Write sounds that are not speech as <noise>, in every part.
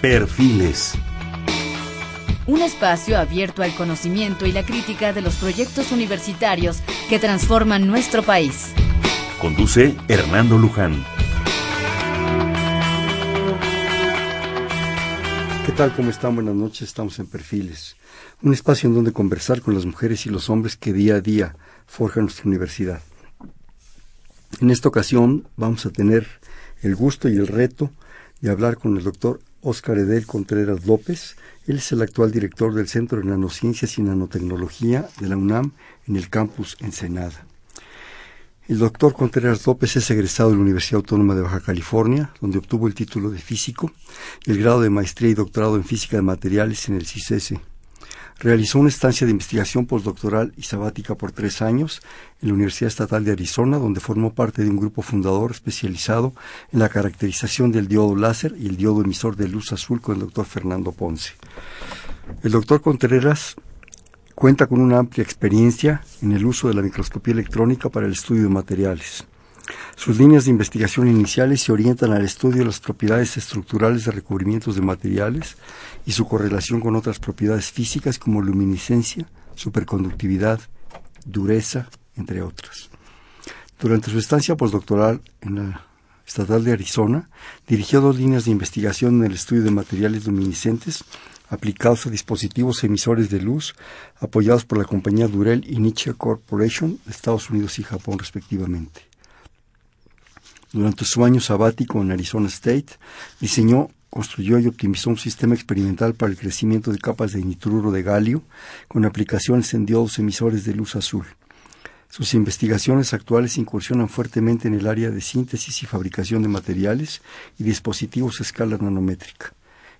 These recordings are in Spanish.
Perfiles. Un espacio abierto al conocimiento y la crítica de los proyectos universitarios que transforman nuestro país. Conduce Hernando Luján. ¿Qué tal? ¿Cómo están? Buenas noches. Estamos en Perfiles, un espacio en donde conversar con las mujeres y los hombres que día a día forjan nuestra universidad. En esta ocasión vamos a tener el gusto y el reto de hablar con el doctor Óscar Edel Contreras López. Él es el actual director del Centro de Nanociencias y Nanotecnología de la UNAM en el campus Ensenada. El doctor Contreras López es egresado de la Universidad Autónoma de Baja California, donde obtuvo el título de físico y el grado de maestría y doctorado en física de materiales en el CICESE. Realizó una estancia de investigación postdoctoral y sabática por tres años en la Universidad Estatal de Arizona, donde formó parte de un grupo fundador especializado en la caracterización del diodo láser y el diodo emisor de luz azul con el doctor Fernando Ponce. El doctor Contreras cuenta con una amplia experiencia en el uso de la microscopía electrónica para el estudio de materiales. Sus líneas de investigación iniciales se orientan al estudio de las propiedades estructurales de recubrimientos de materiales y su correlación con otras propiedades físicas como luminiscencia, superconductividad, dureza, entre otras. Durante su estancia postdoctoral en la Estatal de Arizona, dirigió dos líneas de investigación en el estudio de materiales luminiscentes aplicados a dispositivos emisores de luz apoyados por la compañía Durell y Nietzsche Corporation de Estados Unidos y Japón respectivamente. Durante su año sabático en Arizona State, diseñó, construyó y optimizó un sistema experimental para el crecimiento de capas de nitruro de galio con aplicaciones en diodos emisores de luz azul. Sus investigaciones actuales incursionan fuertemente en el área de síntesis y fabricación de materiales y dispositivos a escala nanométrica.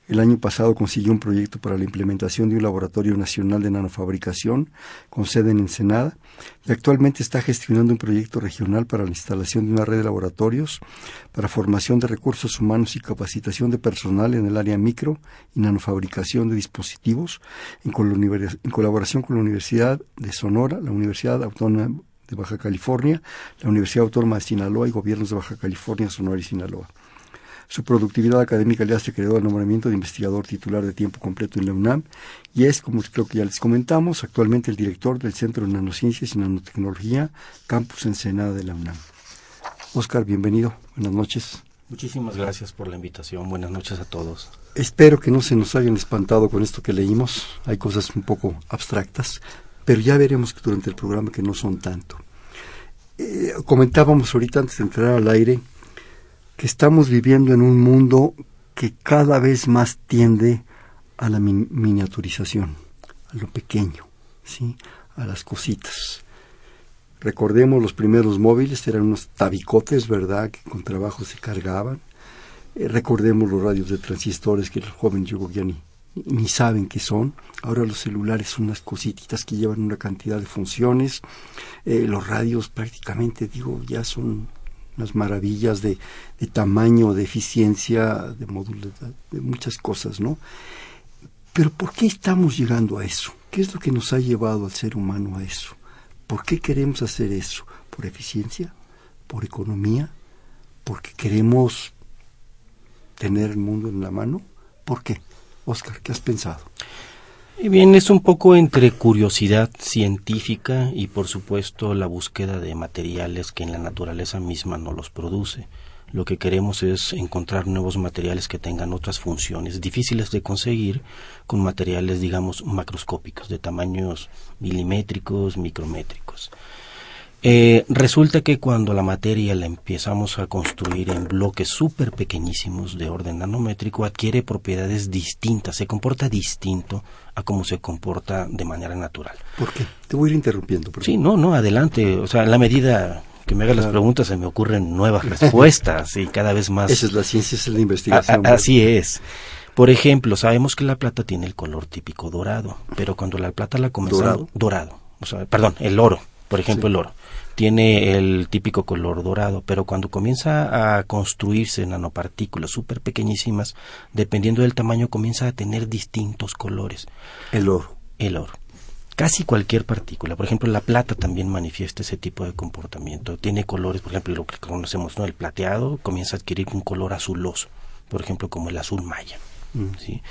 El año pasado consiguió un proyecto para la implementación de un laboratorio nacional de nanofabricación con sede en Ensenada y actualmente está gestionando un proyecto regional para la instalación de una red de laboratorios para formación de recursos humanos y capacitación de personal en el área micro y nanofabricación de dispositivos en, en colaboración con la Universidad de Sonora, la Universidad Autónoma de Baja California, la Universidad Autónoma de Sinaloa y gobiernos de Baja California, Sonora y Sinaloa. Su productividad académica le hace creado el nombramiento de investigador titular de tiempo completo en la UNAM y es, como creo que ya les comentamos, actualmente el director del Centro de Nanociencias y Nanotecnología, Campus Ensenada de la UNAM. Oscar, bienvenido. Buenas noches. Muchísimas gracias por la invitación. Buenas noches a todos. Espero que no se nos hayan espantado con esto que leímos. Hay cosas un poco abstractas, pero ya veremos que durante el programa que no son tanto. Eh, comentábamos ahorita antes de entrar al aire que estamos viviendo en un mundo que cada vez más tiende a la miniaturización, a lo pequeño, ¿sí? a las cositas. Recordemos los primeros móviles, eran unos tabicotes, ¿verdad?, que con trabajo se cargaban. Eh, recordemos los radios de transistores que los jóvenes yo ya ni, saben qué son. Ahora los celulares son unas cositas que llevan una cantidad de funciones. Eh, los radios prácticamente, digo, ya son unas maravillas de, tamaño, de eficiencia, de módulos, de muchas cosas, ¿no? Pero ¿por qué estamos llegando a eso? ¿Qué es lo que nos ha llevado al ser humano a eso? ¿Por qué queremos hacer eso? ¿Por eficiencia? ¿Por economía? ¿Porque queremos tener el mundo en la mano? ¿Por qué? Oscar, ¿qué has pensado? Bien, es un poco entre curiosidad científica y por supuesto la búsqueda de materiales que en la naturaleza misma no los produce. Lo que queremos es encontrar nuevos materiales que tengan otras funciones difíciles de conseguir con materiales, digamos, macroscópicos, de tamaños milimétricos, micrométricos. Eh, resulta que cuando la materia la empezamos a construir en bloques súper pequeñísimos de orden nanométrico, adquiere propiedades distintas, se comporta distinto a cómo se comporta de manera natural. ¿Por qué? Te voy a ir interrumpiendo. Sí, no, no, adelante. O sea, en la medida que me hagas las preguntas se me ocurren nuevas <laughs> respuestas y cada vez más. Esa es la ciencia, esa es la investigación. así es. Por ejemplo, sabemos que la plata tiene el color típico dorado, pero cuando la plata la comenzamos... ¿Dorado? Dorado. O sea, perdón, el oro, por ejemplo, el oro tiene el típico color dorado, pero cuando comienza a construirse nanopartículas súper pequeñísimas, dependiendo del tamaño, comienza a tener distintos colores. El oro. El oro. Casi cualquier partícula, por ejemplo, la plata también manifiesta ese tipo de comportamiento. Tiene colores, por ejemplo, lo que conocemos, ¿no? El plateado comienza a adquirir un color azuloso por ejemplo, como el azul maya. ¿Sí?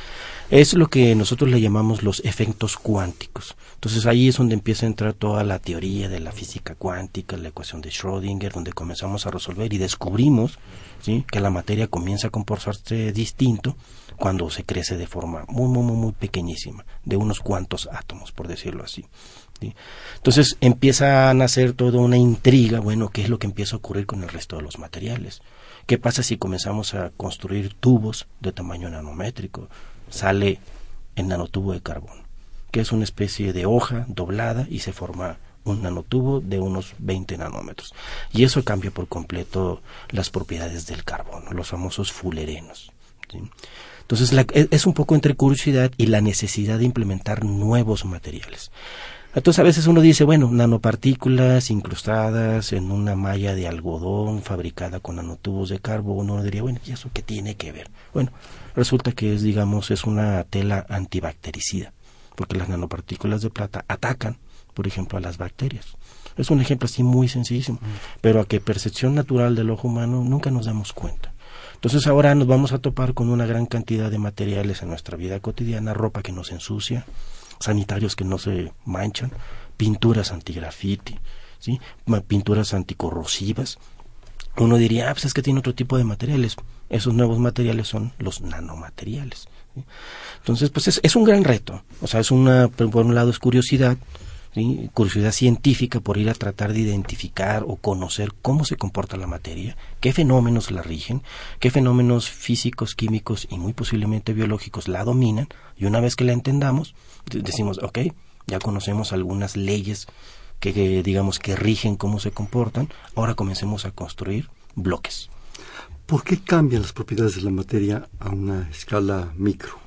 Es lo que nosotros le llamamos los efectos cuánticos. Entonces ahí es donde empieza a entrar toda la teoría de la física cuántica, la ecuación de Schrödinger, donde comenzamos a resolver y descubrimos ¿sí? que la materia comienza a comportarse distinto cuando se crece de forma muy, muy, muy, muy pequeñísima, de unos cuantos átomos, por decirlo así. Entonces empieza a nacer toda una intriga, bueno, ¿qué es lo que empieza a ocurrir con el resto de los materiales? ¿Qué pasa si comenzamos a construir tubos de tamaño nanométrico? Sale el nanotubo de carbón, que es una especie de hoja doblada y se forma un nanotubo de unos 20 nanómetros. Y eso cambia por completo las propiedades del carbono, los famosos fullerenos. Entonces e, es un poco entre curiosidad y la necesidad de implementar nuevos materiales. Entonces a veces uno dice, bueno, nanopartículas incrustadas en una malla de algodón fabricada con nanotubos de carbono, uno diría, bueno, ¿y eso qué tiene que ver? Bueno, resulta que es, digamos, es una tela antibactericida, porque las nanopartículas de plata atacan, por ejemplo, a las bacterias. Es un ejemplo así muy sencillísimo, mm. pero a que percepción natural del ojo humano nunca nos damos cuenta. Entonces ahora nos vamos a topar con una gran cantidad de materiales en nuestra vida cotidiana, ropa que nos ensucia, sanitarios que no se manchan, pinturas antigrafiti, ¿sí? pinturas anticorrosivas. Uno diría, ah, pues es que tiene otro tipo de materiales. Esos nuevos materiales son los nanomateriales. Entonces, pues es, es, un gran reto. O sea, es una, por un lado es curiosidad, curiosidad científica por ir a tratar de identificar o conocer cómo se comporta la materia, qué fenómenos la rigen, qué fenómenos físicos, químicos y muy posiblemente biológicos la dominan, y una vez que la entendamos, decimos, ok, ya conocemos algunas leyes que, digamos que rigen cómo se comportan, ahora comencemos a construir bloques. ¿Por qué cambian las propiedades de la materia a una escala micro?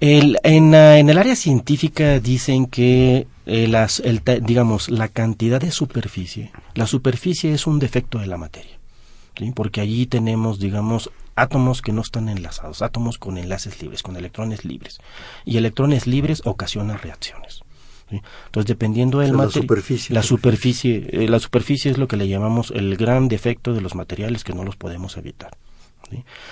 El, en, en, el área científica dicen que eh, las, el, digamos, la cantidad de superficie, la superficie es un defecto de la materia, porque allí tenemos, digamos, átomos que no están enlazados, átomos con enlaces libres, con electrones libres, y electrones libres ocasionan reacciones. Entonces, dependiendo del material, la superficie, la superficie, eh, la superficie es lo que le llamamos el gran defecto de los materiales que no los podemos evitar.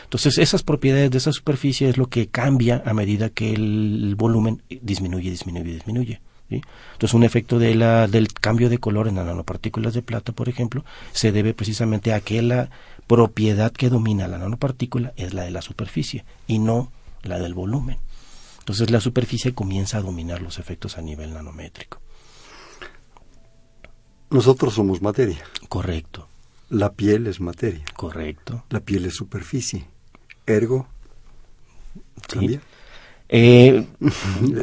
Entonces, esas propiedades de esa superficie es lo que cambia a medida que el volumen disminuye, disminuye, disminuye. Entonces, un efecto de la, del cambio de color en las nanopartículas de plata, por ejemplo, se debe precisamente a que la propiedad que domina la nanopartícula es la de la superficie y no la del volumen. Entonces, la superficie comienza a dominar los efectos a nivel nanométrico. Nosotros somos materia. Correcto. La piel es materia. Correcto. La piel es superficie. Ergo. ¿Cambia? Eh,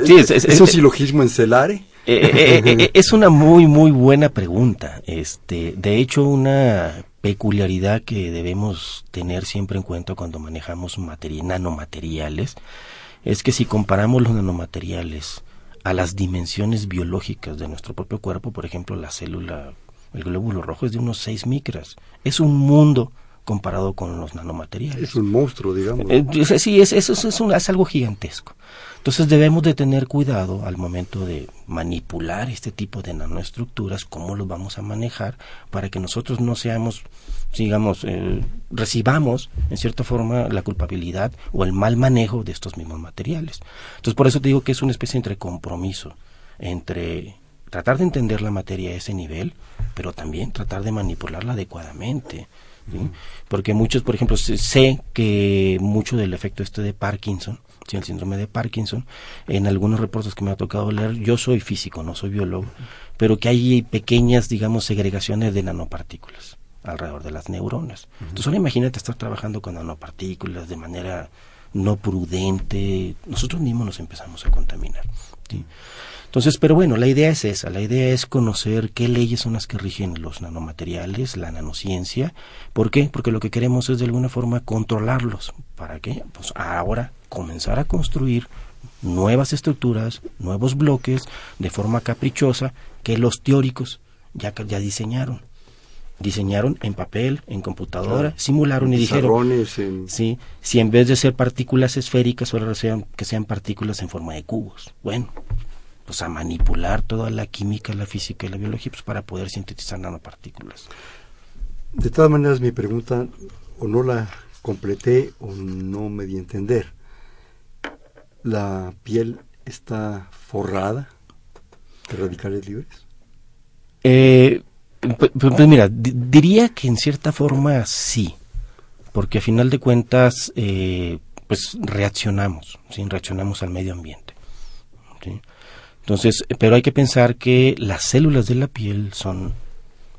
sí, es, un silogismo en celare? Eh, eh, es una muy, muy buena pregunta. Este, de hecho, una peculiaridad que debemos tener siempre en cuenta cuando manejamos nanomateriales es que si comparamos los nanomateriales a las dimensiones biológicas de nuestro propio cuerpo, por ejemplo, la célula el glóbulo rojo es de unos 6 micras. Es un mundo comparado con los nanomateriales. Es un monstruo, digamos. Eh, sí, es, es, es, algo gigantesco. Entonces debemos de tener cuidado al momento de manipular este tipo de nanoestructuras, cómo los vamos a manejar para que nosotros no seamos, digamos, eh, recibamos en cierta forma la culpabilidad o el mal manejo de estos mismos materiales. Entonces por eso te digo que es una especie entre compromiso entre tratar de entender la materia a ese nivel, pero también tratar de manipularla adecuadamente. Porque muchos, por ejemplo, sé que mucho del efecto este de Parkinson, el síndrome de Parkinson, en algunos reportes que me ha tocado leer, yo soy físico, no soy biólogo, pero que hay pequeñas, digamos, segregaciones de nanopartículas alrededor de las neuronas. Entonces, ahora imagínate estar trabajando con nanopartículas de manera no prudente, nosotros mismos nos empezamos a contaminar. ¿sí? Entonces, pero bueno, la idea es esa, la idea es conocer qué leyes son las que rigen los nanomateriales, la nanociencia. ¿Por qué? Porque lo que queremos es de alguna forma controlarlos. ¿Para qué? Pues ahora comenzar a construir nuevas estructuras, nuevos bloques, de forma caprichosa, que los teóricos ya, ya diseñaron diseñaron en papel, en computadora, simularon y dijeron, sí, si en vez de ser partículas esféricas, ahora sean, que sean partículas en forma de cubos. Bueno, pues a manipular toda la química, la física y la biología pues, para poder sintetizar nanopartículas. De todas maneras, mi pregunta, o no la completé o no me di a entender. La piel está forrada de radicales libres. Eh, pues, pues mira, diría que en cierta forma sí, porque a final de cuentas, eh, pues reaccionamos, ¿sí? reaccionamos al medio ambiente. Entonces, pero hay que pensar que las células de la piel son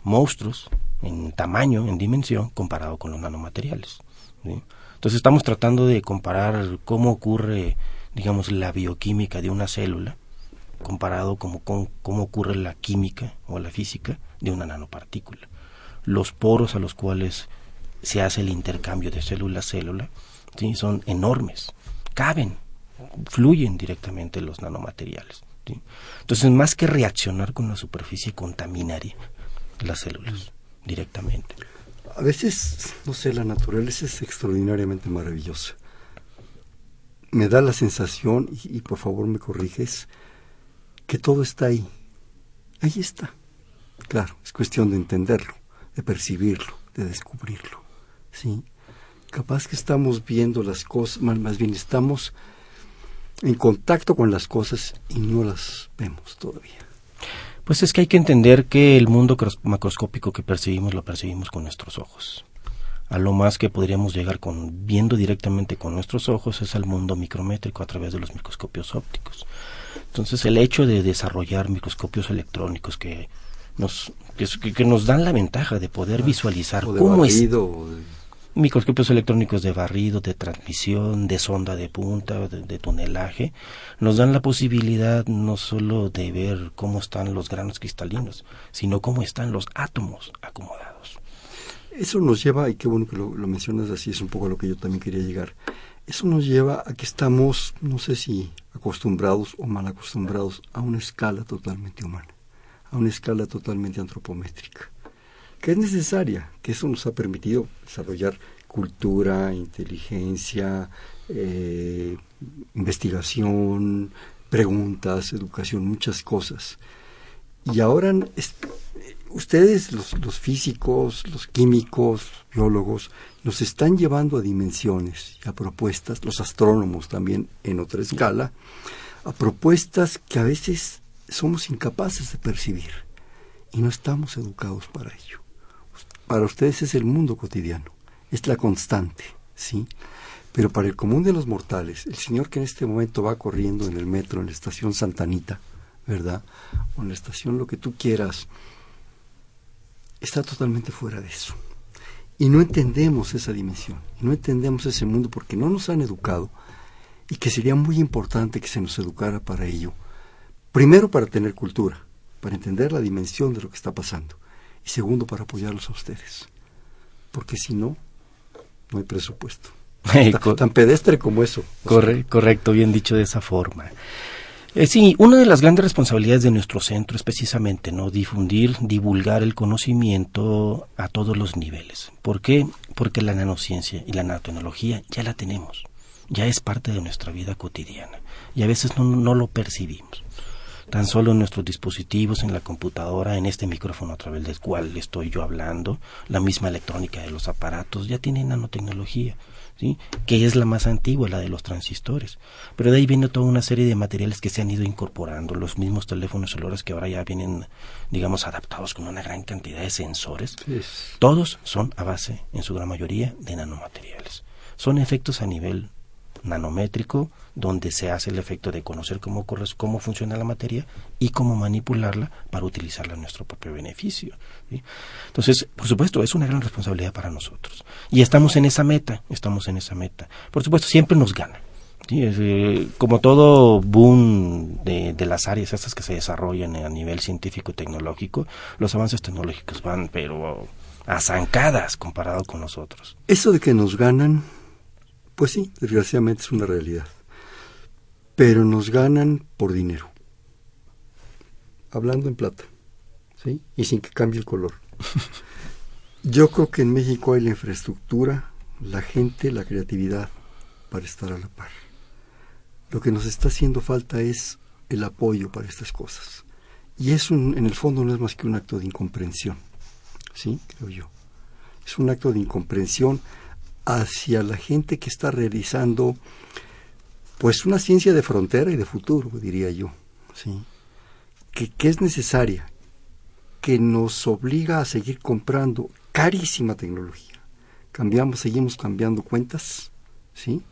monstruos en tamaño, en dimensión, comparado con los nanomateriales. Entonces estamos tratando de comparar cómo ocurre, digamos, la bioquímica de una célula comparado como con cómo ocurre la química o la física de una nanopartícula. Los poros a los cuales se hace el intercambio de célula a célula ¿sí? son enormes, caben, fluyen directamente los nanomateriales. Entonces, más que reaccionar con la superficie, contaminaría las células directamente. A veces, no sé, la naturaleza es extraordinariamente maravillosa. Me da la sensación, y, por favor me corriges, que todo está ahí. Ahí está. Claro, es cuestión de entenderlo, de percibirlo, de descubrirlo. ¿Sí? Capaz que estamos viendo las cosas, más bien estamos en contacto con las cosas y no las vemos todavía. Pues es que hay que entender que el mundo macroscópico que percibimos lo percibimos con nuestros ojos. A lo más que podríamos llegar con viendo directamente con nuestros ojos es al mundo micrométrico a través de los microscopios ópticos. Entonces el hecho de desarrollar microscopios electrónicos que nos que, nos dan la ventaja de poder ah, visualizar cómo es microscopios electrónicos de barrido, de transmisión, de sonda de punta, de, tunelaje, nos dan la posibilidad no solo de ver cómo están los granos cristalinos, sino cómo están los átomos acomodados. Eso nos lleva, y qué bueno que lo, mencionas así, es un poco a lo que yo también quería llegar. Eso nos lleva a que estamos, no sé si acostumbrados o mal acostumbrados, a una escala totalmente humana, a una escala totalmente antropométrica que es necesaria, que eso nos ha permitido desarrollar cultura, inteligencia, eh, investigación, preguntas, educación, muchas cosas. Y ahora ustedes, los, físicos, los químicos, biólogos, nos están llevando a dimensiones y a propuestas, los astrónomos también en otra escala, a propuestas que a veces somos incapaces de percibir y no estamos educados para ello para ustedes es el mundo cotidiano, es la constante, ¿sí? Pero para el común de los mortales, el señor que en este momento va corriendo en el metro, en la estación Santanita, ¿verdad? O en la estación lo que tú quieras, está totalmente fuera de eso. Y no entendemos esa dimensión, y no entendemos ese mundo porque no nos han educado y que sería muy importante que se nos educara para ello. Primero para tener cultura, para entender la dimensión de lo que está pasando y segundo para apoyarlos a ustedes. Porque si no, no hay presupuesto. tan, pedestre como eso. correcto, bien dicho de esa forma. Eh, sí, una de las grandes responsabilidades de nuestro centro es precisamente no difundir, divulgar el conocimiento a todos los niveles. ¿Por qué? Porque la nanociencia y la nanotecnología ya la tenemos, ya es parte de nuestra vida cotidiana y a veces no lo percibimos tan solo en nuestros dispositivos, en la computadora, en este micrófono a través del cual estoy yo hablando, la misma electrónica de los aparatos, ya tiene nanotecnología, ¿sí? que es la más antigua, la de los transistores. Pero de ahí viene toda una serie de materiales que se han ido incorporando, los mismos teléfonos celulares que ahora ya vienen, digamos, adaptados con una gran cantidad de sensores. Todos son a base, en su gran mayoría, de nanomateriales. Son efectos a nivel nanométrico, donde se hace el efecto de conocer cómo, cómo funciona la materia y cómo manipularla para utilizarla en nuestro propio beneficio. Entonces, por supuesto, es una gran responsabilidad para nosotros. Y estamos en esa meta, estamos en esa meta. Por supuesto, siempre nos gana. Eh, como todo boom de, de, las áreas estas que se desarrollan a nivel científico tecnológico, los avances tecnológicos van, pero a zancadas comparado con nosotros. Eso de que nos ganan pues sí, desgraciadamente es una realidad. Pero nos ganan por dinero. Hablando en plata. ¿Sí? Y sin que cambie el color. <laughs> Yo creo que en México hay la infraestructura, la gente, la creatividad para estar a la par. Lo que nos está haciendo falta es el apoyo para estas cosas. Y eso en el fondo no es más que un acto de incomprensión. ¿Sí? Creo yo. Es un acto de incomprensión hacia la gente que está realizando pues una ciencia de frontera y de futuro, diría yo, ¿sí? que, que es necesaria, que nos obliga a seguir comprando carísima tecnología. Cambiamos, seguimos cambiando cuentas, ¿sí?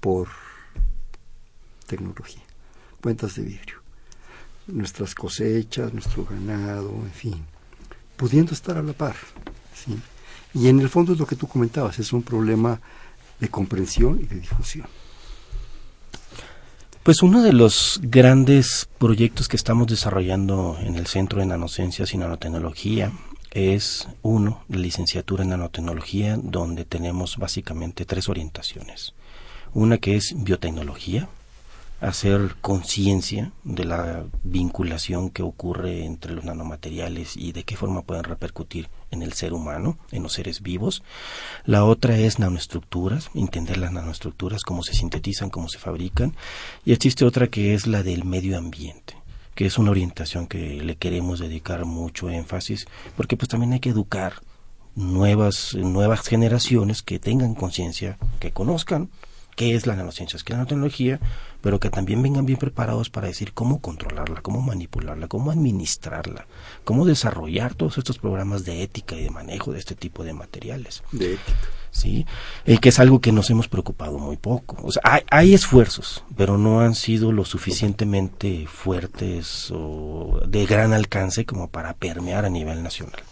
Por tecnología, cuentas de vidrio. Nuestras cosechas, nuestro ganado, en fin, pudiendo estar a la par, ¿sí? Y en el fondo es lo que tú comentabas, es un problema de comprensión y de difusión. Pues uno de los grandes proyectos que estamos desarrollando en el Centro de Nanociencias y Nanotecnología es uno, la licenciatura en nanotecnología, donde tenemos básicamente tres orientaciones. Una que es biotecnología, hacer conciencia de la vinculación que ocurre entre los nanomateriales y de qué forma pueden repercutir en el ser humano, en los seres vivos. La otra es nanoestructuras, entender las nanoestructuras, cómo se sintetizan, cómo se fabrican. Y existe otra que es la del medio ambiente que es una orientación que le queremos dedicar mucho énfasis, porque pues también hay que educar nuevas, nuevas generaciones que tengan conciencia, que conozcan qué es la nanociencia, qué es la nanotecnología, pero que también vengan bien preparados para decir cómo controlarla, cómo manipularla, cómo administrarla, cómo desarrollar todos estos programas de ética y de manejo de este tipo de materiales. De ética. Sí, eh, que es algo que nos hemos preocupado muy poco. O sea, hay, hay esfuerzos, pero no han sido lo suficientemente fuertes o de gran alcance como para permear a nivel nacional.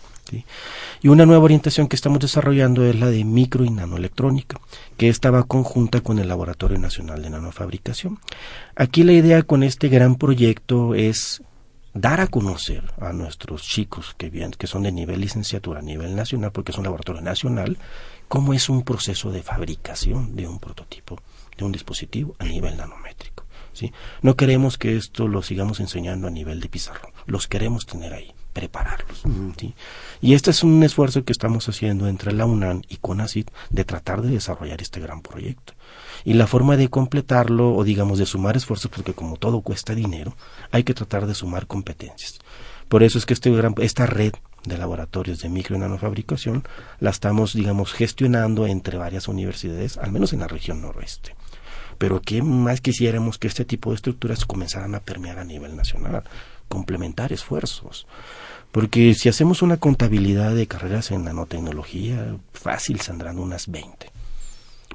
Y una nueva orientación que estamos desarrollando es la de micro y nanoelectrónica, que estaba conjunta con el Laboratorio Nacional de Nanofabricación. Aquí la idea con este gran proyecto es dar a conocer a nuestros chicos que, bien, que son de nivel licenciatura a nivel nacional, porque es un laboratorio nacional, cómo es un proceso de fabricación de un prototipo, de un dispositivo a nivel nanométrico. ¿sí? No queremos que esto lo sigamos enseñando a nivel de pizarrón, los queremos tener ahí prepararlos. Y este es un esfuerzo que estamos haciendo entre la UNAM y CONACYT de tratar de desarrollar este gran proyecto. Y la forma de completarlo, o digamos de sumar esfuerzos, porque como todo cuesta dinero, hay que tratar de sumar competencias. Por eso es que este gran, esta red de laboratorios de micro y nanofabricación la estamos, digamos, gestionando entre varias universidades, al menos en la región noroeste pero qué más quisiéramos que este tipo de estructuras comenzaran a permear a nivel nacional, complementar esfuerzos. Porque si hacemos una contabilidad de carreras en nanotecnología, fácil saldrán unas 20.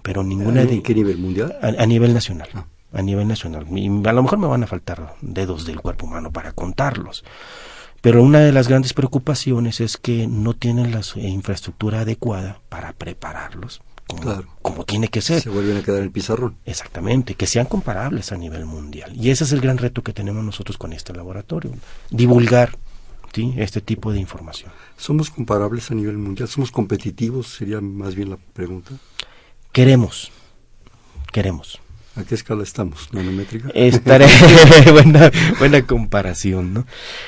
Pero ninguna ¿En de... qué nivel mundial? A, nivel nacional. Ah. A nivel nacional. a lo mejor me van a faltar dedos del cuerpo humano para contarlos. Pero una de las grandes preocupaciones es que no tienen la infraestructura adecuada para prepararlos como, tiene que ser. Se vuelven a quedar en el pizarrón. Exactamente, que sean comparables a nivel mundial. Y ese es el gran reto que tenemos nosotros con este laboratorio, divulgar ¿sí? este tipo de información. ¿Somos comparables a nivel mundial? ¿Somos competitivos? Sería más bien la pregunta. Queremos, queremos. ¿A qué escala estamos? ¿Nanométrica? <laughs> Estaré, <laughs> buena, buena comparación, ¿no?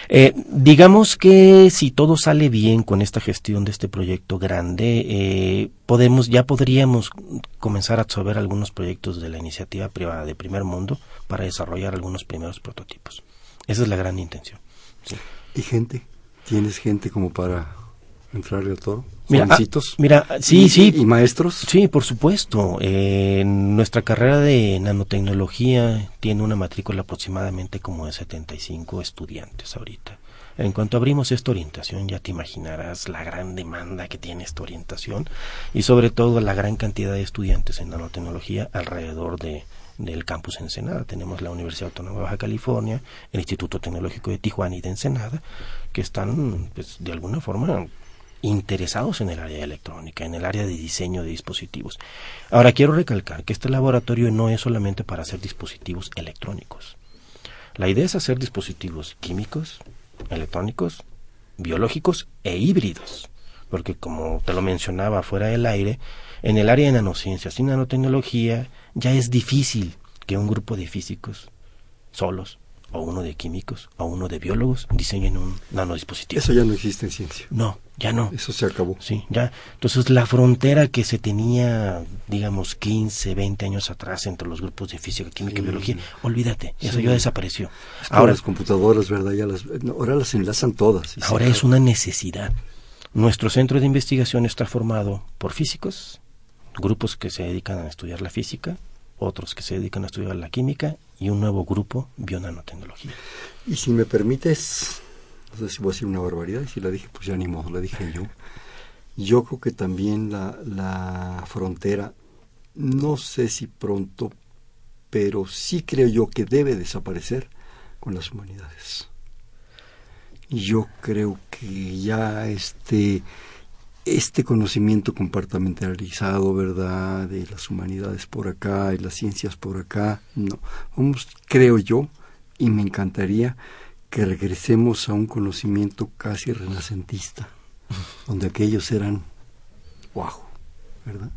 Eh, digamos que si todo sale bien con esta gestión de este proyecto grande, eh, podemos, ya podríamos comenzar a absorber algunos proyectos de la iniciativa privada de primer mundo para desarrollar algunos primeros prototipos. Esa es la gran intención. ¿Y gente? ¿Tienes gente como para entrarle al toro? Mira, ah, mira, sí, sí. ¿Y maestros? Sí, por supuesto. Eh, nuestra carrera de nanotecnología tiene una matrícula aproximadamente como de 75 estudiantes ahorita. En cuanto abrimos esta orientación, ya te imaginarás la gran demanda que tiene esta orientación y sobre todo la gran cantidad de estudiantes en nanotecnología alrededor de, del campus Ensenada. Tenemos la Universidad Autónoma de Baja California, el Instituto Tecnológico de Tijuana y de Ensenada, que están, pues, de alguna forma interesados en el área electrónica, en el área de diseño de dispositivos. Ahora quiero recalcar que este laboratorio no es solamente para hacer dispositivos electrónicos. La idea es hacer dispositivos químicos, electrónicos, biológicos e híbridos, porque como te lo mencionaba fuera del aire, en el área de nanociencias y nanotecnología ya es difícil que un grupo de físicos solos o uno de químicos o uno de biólogos diseñen un nanodispositivo. Eso ya no existe en ciencia. No, ya no. Eso se acabó. Sí, ya. Entonces la frontera que se tenía, digamos, 15, 20 años atrás entre los grupos de física, química y biología, olvídate, eso ya desapareció. ahora las computadoras, ¿verdad? Ya las, ahora las enlazan todas. Ahora es una necesidad. Nuestro centro de investigación está formado por físicos, grupos que se dedican a estudiar la física, otros que se dedican a estudiar la química y un nuevo grupo, bionanotecnología. Y si me permites, no sé si voy a decir una barbaridad, y si la dije, pues ya ni modo, la dije yo. Yo creo que también la, la frontera, no sé si pronto, pero sí creo yo que debe desaparecer con las humanidades. Yo creo que ya este este conocimiento compartimentalizado, ¿verdad?, de las humanidades por acá y las ciencias por acá, no. Vamos, creo yo, y me encantaría que regresemos a un conocimiento casi renacentista, <laughs> donde aquellos eran wow, ¿verdad?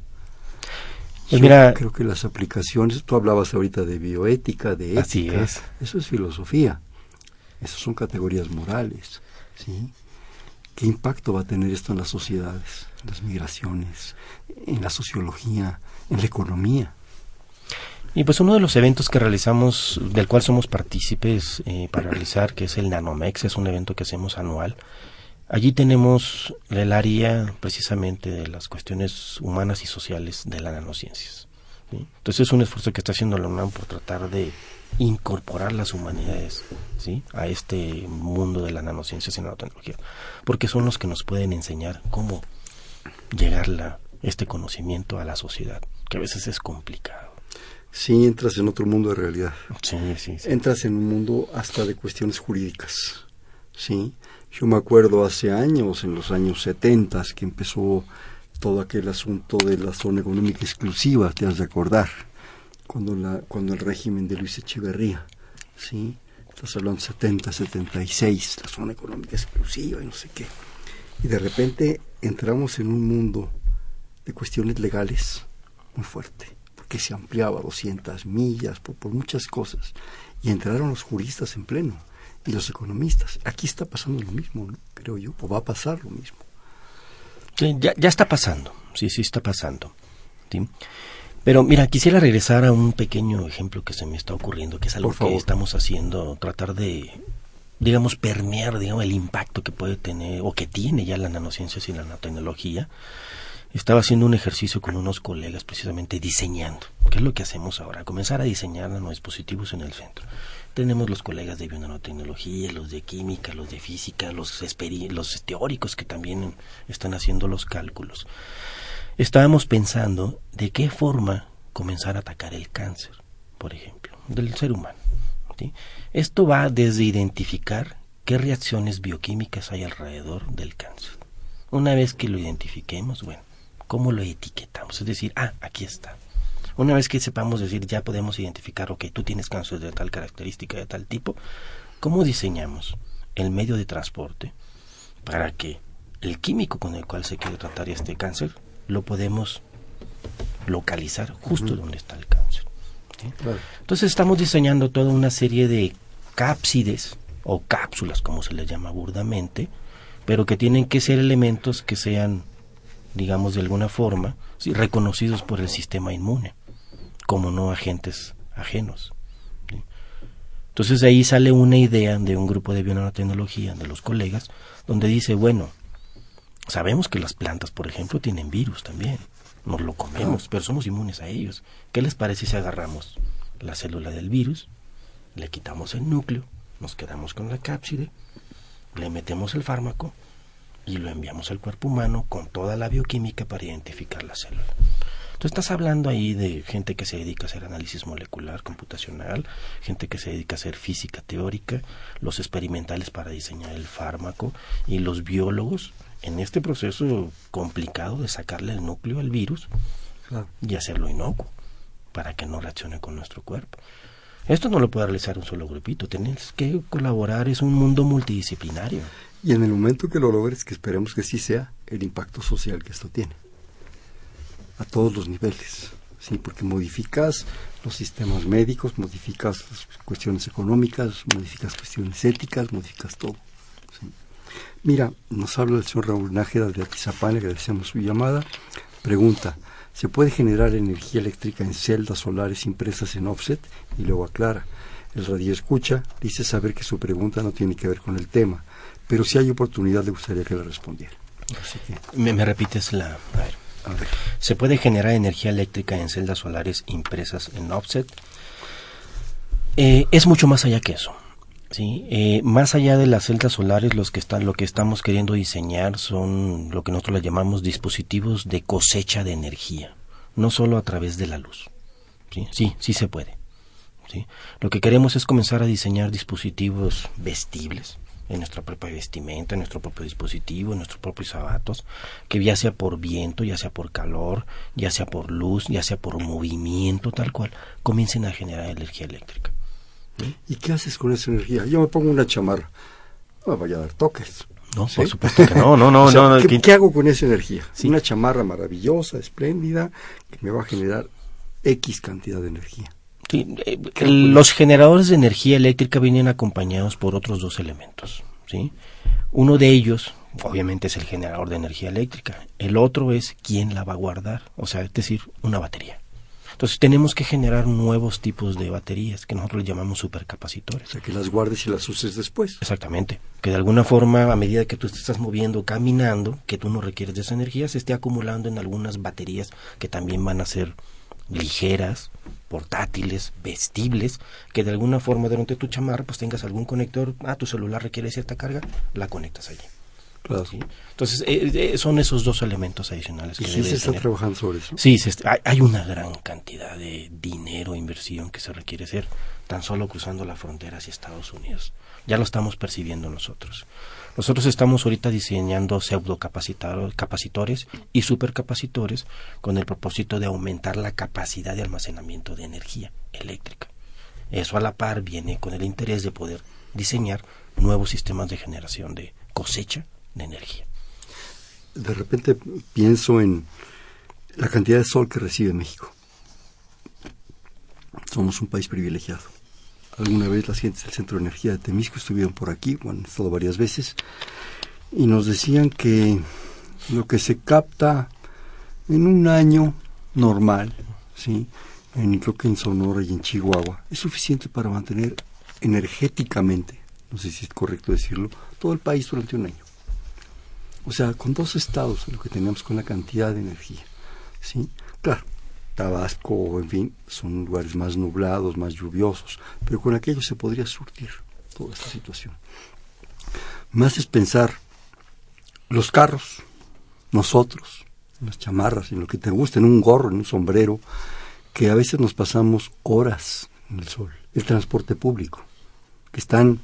Pues mira, creo que las aplicaciones, tú hablabas ahorita de bioética, de ética, así es. eso es filosofía, esas son categorías morales, ¿sí? ¿Qué impacto va a tener esto en las sociedades, en las migraciones, en la sociología, en la economía? Y pues uno de los eventos que realizamos, del cual somos partícipes eh, para <clears throat> realizar, que es el Nanomex, es un evento que hacemos anual. Allí tenemos el área precisamente de las cuestiones humanas y sociales de las nanociencias. Entonces es un esfuerzo que está haciendo la UNAM por tratar de incorporar las humanidades ¿sí? a este mundo de las nanociencias y nanotecnología, porque son los que nos pueden enseñar cómo llegar la, este conocimiento a la sociedad, que a veces es complicado. Sí, entras en otro mundo de realidad. Sí, sí, sí. Entras en un mundo hasta de cuestiones jurídicas. Sí, yo me acuerdo hace años, en los años 70, que empezó todo aquel asunto de la zona económica exclusiva, te has de acordar cuando, la, cuando el régimen de Luis Echeverría, ¿sí? Estás hablando 70, 76, la zona económica exclusiva y no sé qué. Y de repente entramos en un mundo de cuestiones legales muy fuerte, porque se ampliaba 200 millas por, muchas cosas. Y entraron los juristas en pleno y los economistas. Aquí está pasando lo mismo, creo yo, o va a pasar lo mismo. Sí, ya, ya está pasando, sí, sí está pasando. ¿sí? Pero mira, quisiera regresar a un pequeño ejemplo que se me está ocurriendo, que es algo que estamos haciendo, tratar de, digamos, permear, digamos, el impacto que puede tener o que tiene ya la nanociencia y la nanotecnología. Estaba haciendo un ejercicio con unos colegas precisamente diseñando. ¿Qué es lo que hacemos ahora? Comenzar a diseñar nanodispositivos en el centro. Tenemos los colegas de bionanotecnología, los de química, los de física, los teóricos que también están haciendo los cálculos estábamos pensando de qué forma comenzar a atacar el cáncer, por ejemplo, del ser humano. Esto va desde identificar qué reacciones bioquímicas hay alrededor del cáncer. Una vez que lo identifiquemos, bueno, ¿cómo lo etiquetamos? Es decir, ah, aquí está. Una vez que sepamos decir, ya podemos identificar, ok, tú tienes cáncer de tal característica, de tal tipo, ¿cómo diseñamos el medio de transporte para que el químico con el cual se quiere tratar este cáncer lo podemos localizar justo donde está el cáncer. Entonces estamos diseñando toda una serie de cápsides o cápsulas, como se les llama burdamente, pero que tienen que ser elementos que sean, digamos, de alguna forma, reconocidos por el sistema inmune, como no agentes ajenos. Entonces de ahí sale una idea de un grupo de bionanotecnología, de los colegas, donde dice, bueno, Sabemos que las plantas, por ejemplo, tienen virus también. Nos lo comemos, pero somos inmunes a ellos. ¿Qué les parece si agarramos la célula del virus, le quitamos el núcleo, nos quedamos con la cápside, le metemos el fármaco y lo enviamos al cuerpo humano con toda la bioquímica para identificar la célula? Tú estás hablando ahí de gente que se dedica a hacer análisis molecular, computacional, gente que se dedica a hacer física teórica, los experimentales para diseñar el fármaco y los biólogos en este proceso complicado de sacarle el núcleo al virus y hacerlo inocuo para que no reaccione con nuestro cuerpo. Esto no lo puede realizar un solo grupito, tienes que colaborar, es un mundo multidisciplinario. Y en el momento que lo logres, que esperemos que sí sea, el impacto social que esto tiene, a todos los niveles, sí, porque modificas los sistemas médicos, modificas cuestiones económicas, modificas cuestiones éticas, modificas todo. Mira, nos habla el señor Raúl Nájera de Atizapán, agradecemos su llamada. Pregunta, ¿se puede generar energía eléctrica en celdas solares impresas en offset? Y luego aclara, el radio escucha, dice saber que su pregunta no tiene que ver con el tema, pero si hay oportunidad le gustaría que la respondiera. ¿Me, repites la...? Se puede generar energía eléctrica en celdas solares impresas en offset. Eh, es mucho más allá que eso. Sí, eh, más allá de las celdas solares, que están, lo que estamos queriendo diseñar son lo que nosotros le llamamos dispositivos de cosecha de energía, no solo a través de la luz. Sí, sí, sí se puede. ¿sí? Lo que queremos es comenzar a diseñar dispositivos vestibles, en nuestra propia vestimenta, en nuestro propio dispositivo, en nuestros propios zapatos, que ya sea por viento, ya sea por calor, ya sea por luz, ya sea por movimiento, tal cual, comiencen a generar energía eléctrica. ¿Y qué haces con esa energía? Yo me pongo una chamarra, no me vaya a dar toques. No, por supuesto que no, no, no, <laughs> no, ¿qué, hago con esa energía? Una chamarra maravillosa, espléndida, que me va a generar X cantidad de energía. Sí, eh, los generadores de energía eléctrica vienen acompañados por otros dos elementos, ¿sí? Uno de ellos, obviamente, es el generador de energía eléctrica. El otro es quién la va a guardar, o sea, es decir, una batería. Entonces tenemos que generar nuevos tipos de baterías que nosotros le llamamos supercapacitores. O sea, que las guardes y las uses después. Exactamente. Que de alguna forma, a medida que tú te estás moviendo, caminando, que tú no requieres de esa energía, se esté acumulando en algunas baterías que también van a ser ligeras, portátiles, vestibles, que de alguna forma durante tu chamarra pues tengas algún conector, ah, tu celular requiere cierta carga, la conectas allí. Entonces, eh, eh, son esos dos elementos adicionales. Que ¿Y sí se está trabajando sobre eso? Sí, hay, una gran cantidad de dinero, inversión que se requiere hacer tan solo cruzando la frontera hacia Estados Unidos. Ya lo estamos percibiendo nosotros. Nosotros estamos ahorita diseñando pseudocapacitores y supercapacitores con el propósito de aumentar la capacidad de almacenamiento de energía eléctrica. Eso a la par viene con el interés de poder diseñar nuevos sistemas de generación de cosecha de energía. De repente pienso en la cantidad de sol que recibe México. Somos un país privilegiado. Alguna vez las gentes del Centro de Energía de Temisco estuvieron por aquí, bueno, han estado varias veces, y nos decían que lo que se capta en un año normal, ¿sí? en, creo que en Sonora y en Chihuahua, es suficiente para mantener energéticamente, no sé si es correcto decirlo, todo el país durante un año. O sea, con dos estados, lo que tenemos con la cantidad de energía. ¿sí? Claro, Tabasco, en fin, son lugares más nublados, más lluviosos, pero con aquello se podría surtir toda esta situación. Más es pensar los carros, nosotros, las chamarras, en lo que te gusta, en un gorro, en un sombrero, que a veces nos pasamos horas en el sol. El transporte público, que están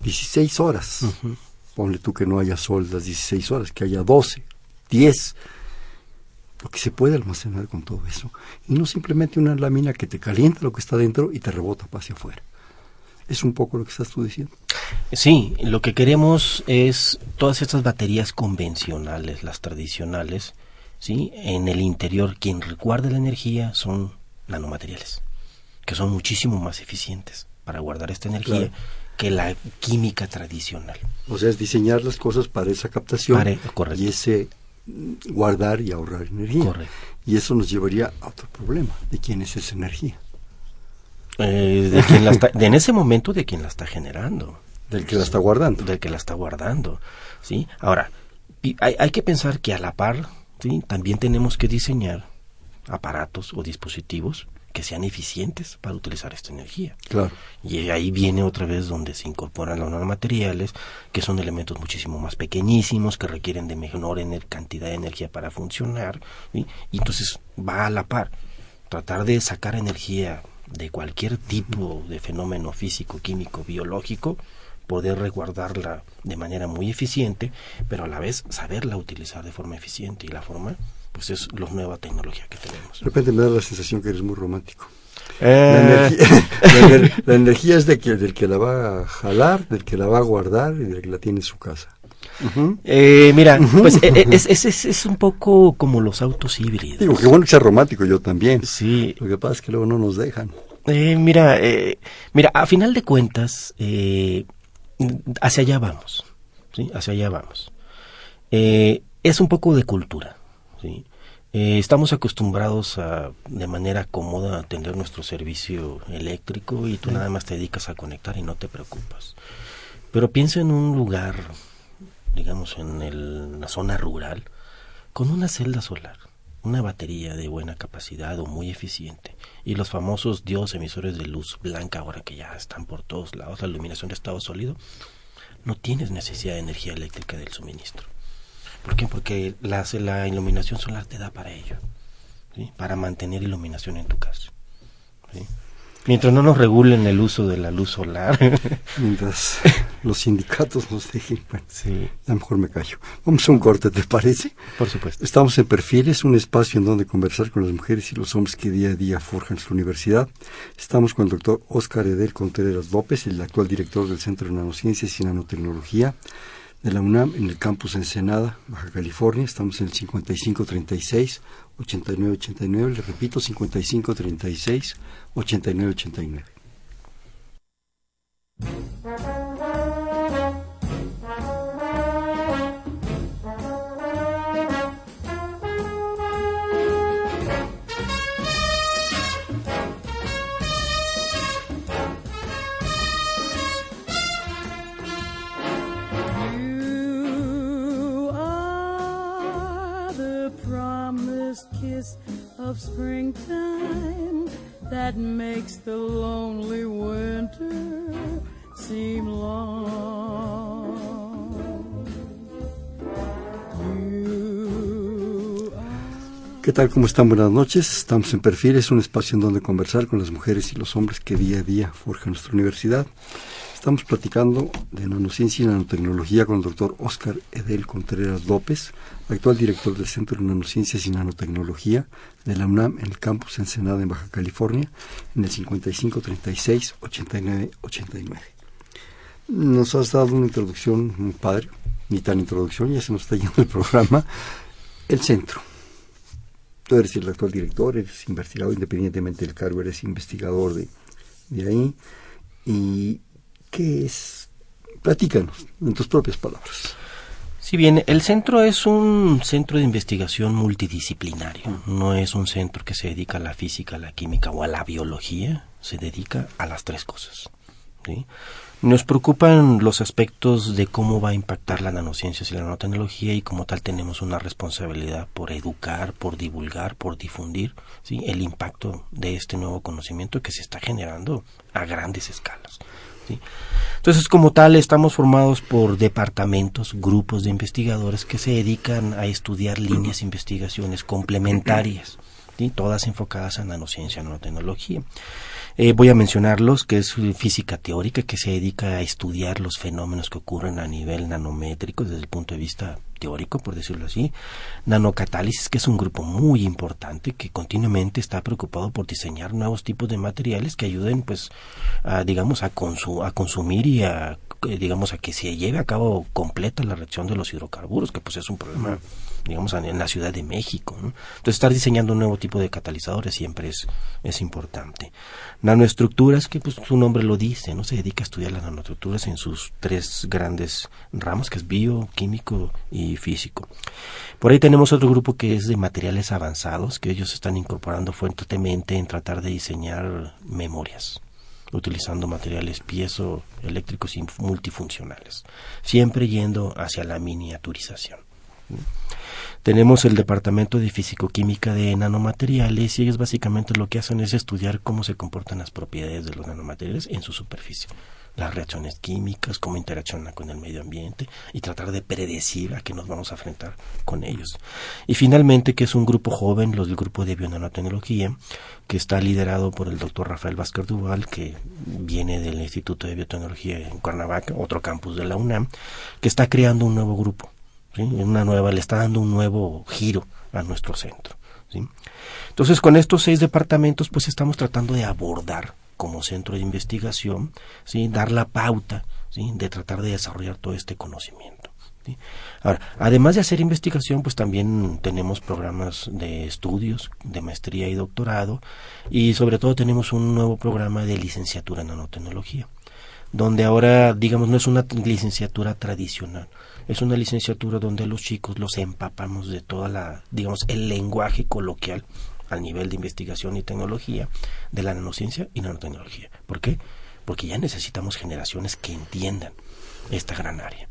16 horas ponle tú que no haya sol las 16 horas, que haya 12, 10, lo que se puede almacenar con todo eso. Y no simplemente una lámina que te calienta lo que está dentro y te rebota hacia afuera. Es un poco lo que estás tú diciendo. Sí, lo que queremos es todas estas baterías convencionales, las tradicionales, ¿sí? En el interior quien recuerda la energía son nanomateriales, que son muchísimo más eficientes para guardar esta energía que la química tradicional. O sea, es diseñar las cosas para esa captación y ese guardar y ahorrar energía. Correcto. Y eso nos llevaría a otro problema, ¿de quién es esa energía? Eh, de quien la está, en ese momento de quien la está generando. Del que la está guardando. Del que la está guardando. ¿sí? Ahora, hay, hay que pensar que a la par ¿sí? también tenemos que diseñar aparatos o dispositivos que sean eficientes para utilizar esta energía. Claro. Y ahí viene otra vez donde se incorporan los nanomateriales, que son elementos muchísimo más pequeñísimos, que requieren de menor cantidad de energía para funcionar, y entonces va a la par. Tratar de sacar energía de cualquier tipo de fenómeno físico, químico, biológico, poder resguardarla de manera muy eficiente, pero a la vez saberla utilizar de forma eficiente y la forma pues es la nueva tecnología que tenemos. De repente me da la sensación que eres muy romántico. La, eh. <laughs> energía, es de que, del que la va a jalar, del que la va a guardar y del que la tiene en su casa. Eh, mira, pues <laughs> eh, es, es, es, un poco como los autos híbridos. Digo, que bueno que sea romántico yo también. Sí. Lo que pasa es que luego no nos dejan. mira, mira, a final de cuentas, hacia allá vamos. ¿sí? Hacia allá vamos. es un poco de cultura. ¿sí? Eh, estamos acostumbrados a, de manera cómoda, a atender nuestro servicio eléctrico y tú nada más te dedicas a conectar y no te preocupas. Pero piensa en un lugar, digamos, en la zona rural, con una celda solar, una batería de buena capacidad o muy eficiente y los famosos dios emisores de luz blanca ahora que ya están por todos lados, la iluminación de estado sólido, no tienes necesidad de energía eléctrica del suministro. ¿Por qué? Porque la, la iluminación solar te da para ello, ¿sí? para mantener iluminación en tu casa. ¿sí? Mientras no nos regulen el uso de la luz solar. <laughs> Mientras los sindicatos nos dejen, bueno, sí. a lo mejor me callo. Vamos a un corte, ¿te parece? Por supuesto. Estamos en Perfiles, un espacio en donde conversar con las mujeres y los hombres que día a día forjan su universidad. Estamos con el doctor Oscar Edel Contreras López, el actual director del Centro de Nanociencias y Nanotecnología de la UNAM en el campus Ensenada, Baja California. Estamos en el 5536 8989, le repito, 5536 kiss of springtime that makes the lonely winter seem long. ¿Qué tal? ¿Cómo están? Buenas noches. Estamos en Perfiles, un espacio en donde conversar con las mujeres y los hombres que día a día forjan nuestra universidad. Estamos platicando de nanociencia y nanotecnología con el doctor Oscar Edel Contreras López, actual director del Centro de Nanociencias y Nanotecnología de la UNAM en el campus Ensenada en Baja California, en el 5536-8989. Nos has dado una introducción muy padre, ni tan introducción, ya se nos está yendo el programa. El centro. Tú eres el actual director, eres investigador, independientemente del cargo, eres investigador de, de ahí. ¿Y qué es? Platícanos, en tus propias palabras. Si bien el centro es un centro de investigación multidisciplinario, no es un centro que se dedica a la física, a la química o a la biología, se dedica a las tres cosas. Nos preocupan los aspectos de cómo va a impactar la nanociencia y la nanotecnología y como tal tenemos una responsabilidad por educar, por divulgar, por difundir el impacto de este nuevo conocimiento que se está generando a grandes escalas. Entonces, como tal, estamos formados por departamentos, grupos de investigadores que se dedican a estudiar líneas de investigaciones complementarias, todas enfocadas a nanociencia, nanotecnología. Eh, voy a mencionarlos, que es física teórica, que se dedica a estudiar los fenómenos que ocurren a nivel nanométrico desde el punto de vista teórico, por decirlo así. Nanocatálisis, que es un grupo muy importante que continuamente está preocupado por diseñar nuevos tipos de materiales que ayuden, pues, a, digamos, a, consu a consumir y a, eh, digamos, a que se lleve a cabo completa la reacción de los hidrocarburos, que pues es un problema digamos, en la Ciudad de México. ¿no? Entonces, estar diseñando un nuevo tipo de catalizadores siempre es, es importante. Nanoestructuras, que pues su nombre lo dice, ¿no? Se dedica a estudiar las nanoestructuras en sus tres grandes ramos, que es bio, químico y físico. Por ahí tenemos otro grupo que es de materiales avanzados, que ellos están incorporando fuertemente en tratar de diseñar memorias utilizando materiales piezoeléctricos y multifuncionales, siempre yendo hacia la miniaturización. Tenemos el departamento de fisicoquímica de nanomateriales y ellos básicamente lo que hacen es estudiar cómo se comportan las propiedades de los nanomateriales en su superficie, las reacciones químicas, cómo interaccionan con el medio ambiente y tratar de predecir a qué nos vamos a enfrentar con ellos. Y finalmente, que es un grupo joven, los del grupo de bionanotecnología, que está liderado por el doctor Rafael Vázquez Duval, que viene del Instituto de Biotecnología en Cuernavaca, otro campus de la UNAM, que está creando un nuevo grupo una nueva, le está dando un nuevo giro a nuestro centro. ¿sí? Entonces, con estos seis departamentos, pues estamos tratando de abordar como centro de investigación, dar la pauta de tratar de desarrollar todo este conocimiento. Ahora, además de hacer investigación, pues también tenemos programas de estudios, de maestría y doctorado, y sobre todo tenemos un nuevo programa de licenciatura en nanotecnología, donde ahora, digamos, no es una licenciatura tradicional, es una licenciatura donde los chicos los empapamos de toda la, digamos, el lenguaje coloquial al nivel de investigación y tecnología de la nanociencia y nanotecnología. ¿Por qué? Porque ya necesitamos generaciones que entiendan esta gran área.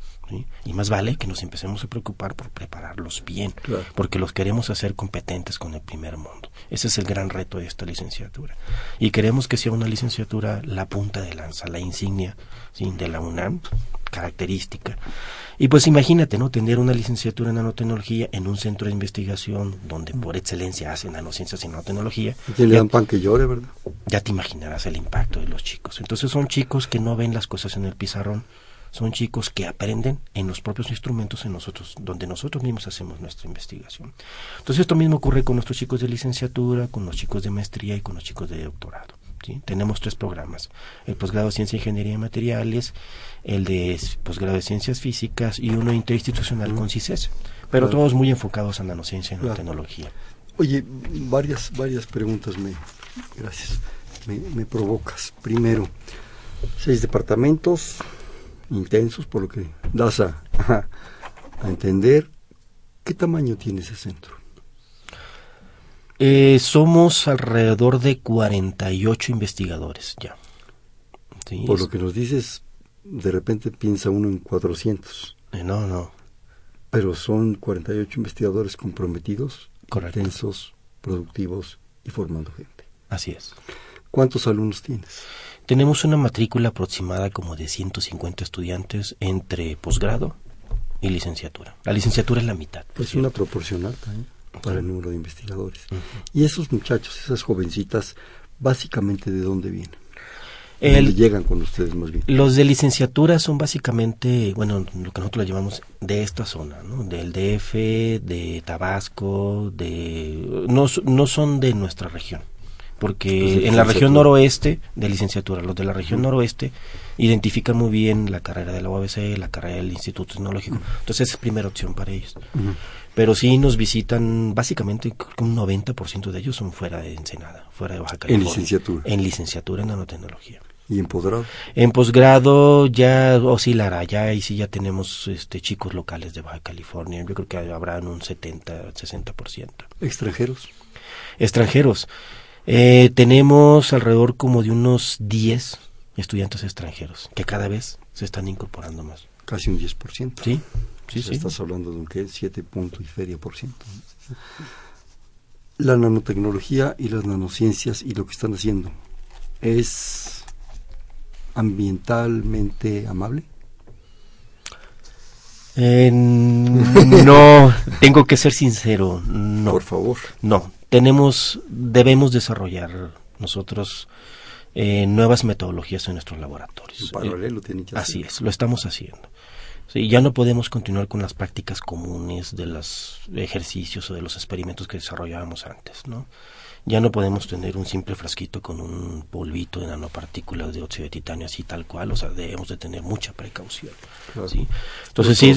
Y más vale que nos empecemos a preocupar por prepararlos bien, Claro. porque los queremos hacer competentes con el primer mundo. Ese es el gran reto de esta licenciatura. Y queremos que sea una licenciatura la punta de lanza, la insignia ¿sí? de la UNAM, característica. Y pues imagínate, ¿no? Tener una licenciatura en nanotecnología en un centro de investigación donde por excelencia hacen nanociencias y nanotecnología. ¿A quién le dan pan que llore, verdad? ya te imaginarás el impacto de los chicos. Entonces son chicos que no ven las cosas en el pizarrón, son chicos que aprenden en los propios instrumentos en nosotros, donde nosotros mismos hacemos nuestra investigación. Entonces esto mismo ocurre con nuestros chicos de licenciatura, con los chicos de maestría y con los chicos de doctorado. ¿sí? Tenemos tres programas, el posgrado de Ciencia, Ingeniería y Materiales, el de posgrado de Ciencias Físicas y uno interinstitucional con CICES, pero Claro. todos muy enfocados en nanociencia y Claro. nanotecnología. Oye, varias, varias preguntas me, gracias, me, me provocas. Primero, seis departamentos intensos, por lo que das a, a entender. ¿Qué tamaño tiene ese centro? Eh, somos alrededor de 48 investigadores ya. Sí, Por es- lo que nos dices, de repente piensa uno en 400, eh, no, no, pero son 48 investigadores comprometidos, Correcto. intensos, productivos y formando gente. así es. ¿Cuántos alumnos tienes? Tenemos una matrícula aproximada como de 150 estudiantes entre posgrado y licenciatura. La licenciatura es la mitad. Es cierto. una proporcional también para el número de investigadores. Y esos muchachos, esas jovencitas, básicamente de dónde vienen? ¿De El- dónde llegan con ustedes más bien? Los de licenciatura son básicamente, bueno, lo que nosotros le llamamos de esta zona, ¿no? Del DF, de Tabasco, de... No, no son de nuestra región, porque en la región noroeste, de licenciatura, los de la región noroeste identifican muy bien la carrera de la UABC, la carrera del Instituto Tecnológico, entonces es primera opción para ellos. Pero sí nos visitan, básicamente creo que un 90% de ellos son fuera de Ensenada, fuera de Baja California. licenciatura. En licenciatura en nanotecnología. ¿Y empoderado? En posgrado ya oscilará, ya ahí sí ya tenemos este chicos locales de Baja California, yo creo que habrán un 70, 60%. ¿Extranjeros? Extranjeros, eh, tenemos alrededor como de unos 10 estudiantes extranjeros, que cada vez se están incorporando más. Casi un 10%. Sí, sí, sí. Estás hablando de un ¿qué? 7 punto y feria por ciento. La nanotecnología y las nanociencias y lo que están haciendo es ambientalmente amable. Eh, <laughs> no, tengo que ser sincero, no. Por favor. No, tenemos, debemos desarrollar nosotros eh, nuevas metodologías en nuestros laboratorios. En paralelo tienen que Así hacer. es, lo estamos haciendo. Sí, ya no podemos continuar con las prácticas comunes de los ejercicios o de los experimentos que desarrollábamos antes, ¿no? Ya no podemos tener un simple frasquito con un polvito de nanopartículas de óxido de titanio así tal cual, o sea, debemos de tener mucha precaución. Claro. ¿sí? Entonces sí,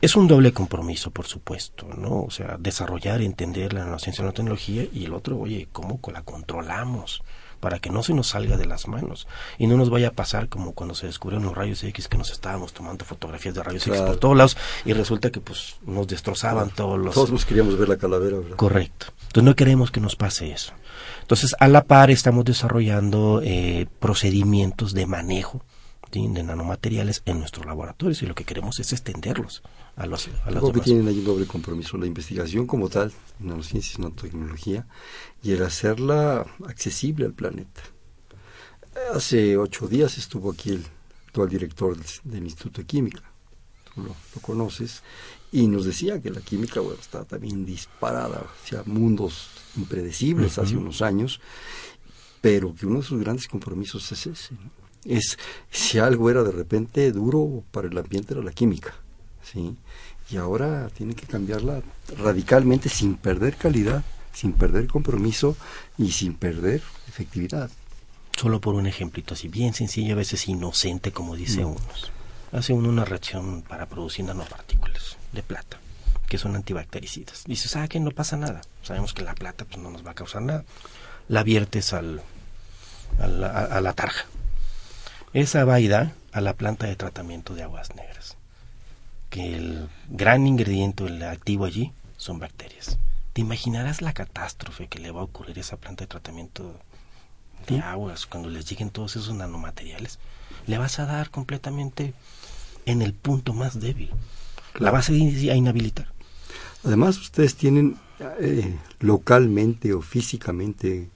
es un doble compromiso, por supuesto, ¿no? O sea, desarrollar, entender la nanociencia y la tecnología y el otro, oye, ¿cómo la controlamos? Para que no se nos salga de las manos y no nos vaya a pasar como cuando se descubrieron los rayos X que nos estábamos tomando fotografías de rayos X por todos lados y resulta que pues nos destrozaban todos los... Todos nos queríamos ver la calavera, ¿verdad? Correcto. Entonces no queremos que nos pase eso. Entonces a la par estamos desarrollando eh, procedimientos de manejo ¿sí? de nanomateriales en nuestros laboratorios y lo que queremos es extenderlos a a las Creo que tienen ahí un doble compromiso, la investigación como tal, nanociencias, nanotecnología, y el hacerla accesible al planeta. Hace ocho días estuvo aquí el actual director del, del Instituto de Química, tú lo, lo conoces, y nos decía que la química bueno, está también disparada hacia mundos impredecibles hace Ujú. unos años, pero que uno de sus grandes compromisos es ese. ¿no? Es si algo era de repente duro para el ambiente era la química, ¿sí? Y ahora tiene que cambiarla radicalmente sin perder calidad, sin perder compromiso y sin perder efectividad. Solo por un ejemplito así, bien sencillo, a veces inocente, como dice Mm. unos. Hace uno una reacción para producir nanopartículas de plata, que son antibactericidas. Dices, ah, que no pasa nada. Sabemos que la plata pues, no nos va a causar nada. La viertes al, a, la, a- a la tarja. Esa va y da a la planta de tratamiento de aguas negras. Que el gran ingrediente, el activo allí, son bacterias. ¿Te imaginarás la catástrofe que le va a ocurrir a esa planta de tratamiento de aguas cuando les lleguen todos esos nanomateriales? Le vas a dar completamente en el punto más débil. La vas a inhabilitar. Además, ustedes tienen eh, localmente o físicamente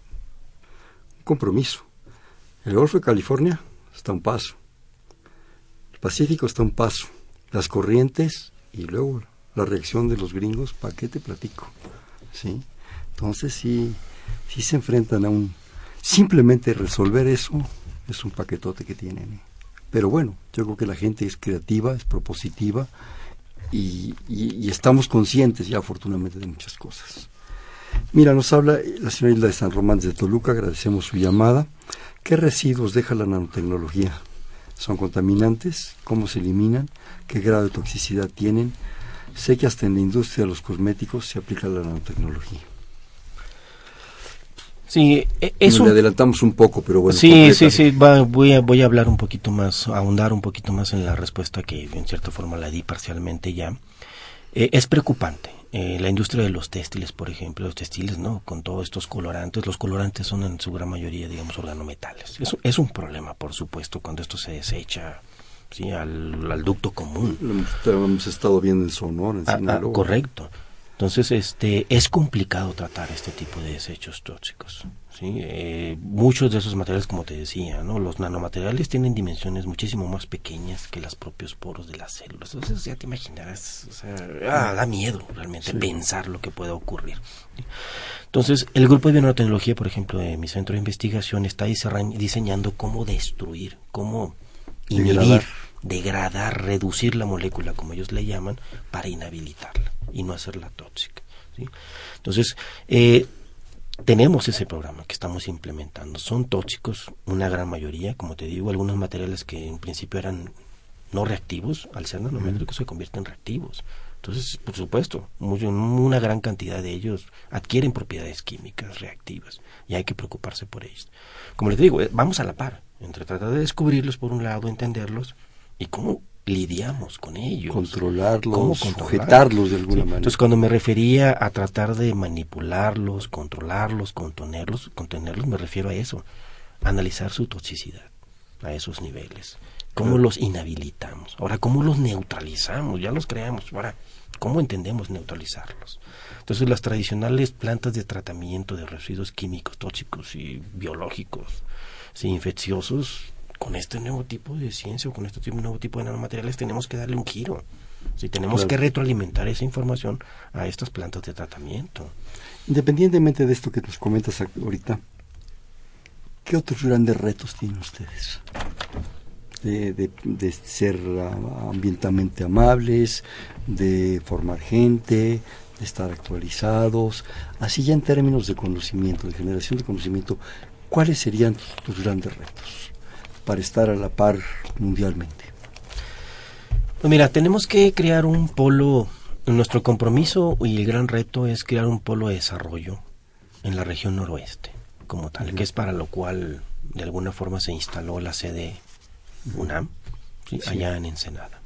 un compromiso. El Golfo de California está a un paso. El Pacífico está a un paso. Las corrientes y luego la reacción de los gringos, ¿para qué te platico? ¿Sí? Entonces sí, sí se enfrentan a un... Simplemente resolver eso es un paquetote que tienen. ¿eh? Pero bueno, yo creo que la gente es creativa, es propositiva y, estamos conscientes ya afortunadamente de muchas cosas. Mira, nos habla la señora Hilda de San Román de Toluca, agradecemos su llamada. ¿Qué residuos deja la nanotecnología? ¿Son contaminantes? ¿Cómo se eliminan? ¿Qué grado de toxicidad tienen? Sé que hasta en la industria de los cosméticos se aplica la nanotecnología. Sí, e, es Le adelantamos un poco, pero bueno. Sí, sí, sí, voy, a, voy a hablar un poquito más, ahondar un poquito más en la respuesta que en cierta forma la di parcialmente ya. Eh, es preocupante. Eh, la industria de los textiles, por ejemplo, los textiles, ¿no? Con todos estos colorantes, los colorantes son en su gran mayoría, digamos, organometales. Eso es un problema, por supuesto, cuando esto se desecha ¿sí? al, ducto común. Lo hemos estado viendo en Sonora, en ah, ah, correcto. Entonces, este, es complicado tratar este tipo de desechos tóxicos. ¿sí? Eh, muchos de esos materiales, como te decía, ¿no? los nanomateriales tienen dimensiones muchísimo más pequeñas que los propios poros de las células. Entonces, ya te imaginarás, o sea, ah, da miedo realmente pensar lo que puede ocurrir. Entonces, el grupo de biotecnología, por ejemplo, de mi centro de investigación, está diseñando cómo destruir, cómo inhibir, degradar, reducir la molécula, como ellos le llaman, para inhabilitarla y no hacerla tóxica. Entonces, eh, tenemos ese programa que estamos implementando. Son tóxicos, una gran mayoría, como te digo, algunos materiales que en principio eran no reactivos, al ser nanométricos se convierten en reactivos. Entonces, por supuesto, una gran cantidad de ellos adquieren propiedades químicas reactivas y hay que preocuparse por ellos. Como les digo, eh, vamos a la par entre tratar de descubrirlos por un lado, entenderlos y cómo lidiamos con ellos. Controlarlos, sujetarlos de alguna manera. Entonces, cuando me refería a tratar de manipularlos, controlarlos, contenerlos, contenerlos, me refiero a eso, analizar su toxicidad a esos niveles. ¿Cómo los inhabilitamos? Ahora, ¿cómo los neutralizamos? Ya los creamos. Ahora, ¿cómo entendemos neutralizarlos? Entonces, las tradicionales plantas de tratamiento de residuos químicos, tóxicos y biológicos, sí, infecciosos, con este nuevo tipo de ciencia o con este nuevo tipo de nanomateriales tenemos que darle un giro. Si tenemos que retroalimentar esa información a estas plantas de tratamiento. Independientemente de esto que nos comentas ahorita, ¿qué otros grandes retos tienen ustedes? De, de, ser ambientalmente amables, de formar gente, de estar actualizados, así ya en términos de conocimiento, de generación de conocimiento, ¿cuáles serían tus grandes retos? Para estar a la par mundialmente? Pues mira, tenemos que crear un polo, nuestro compromiso y el gran reto es crear un polo de desarrollo en la región noroeste, como tal, que es para lo cual de alguna forma se instaló la sede UNAM, allá en Ensenada.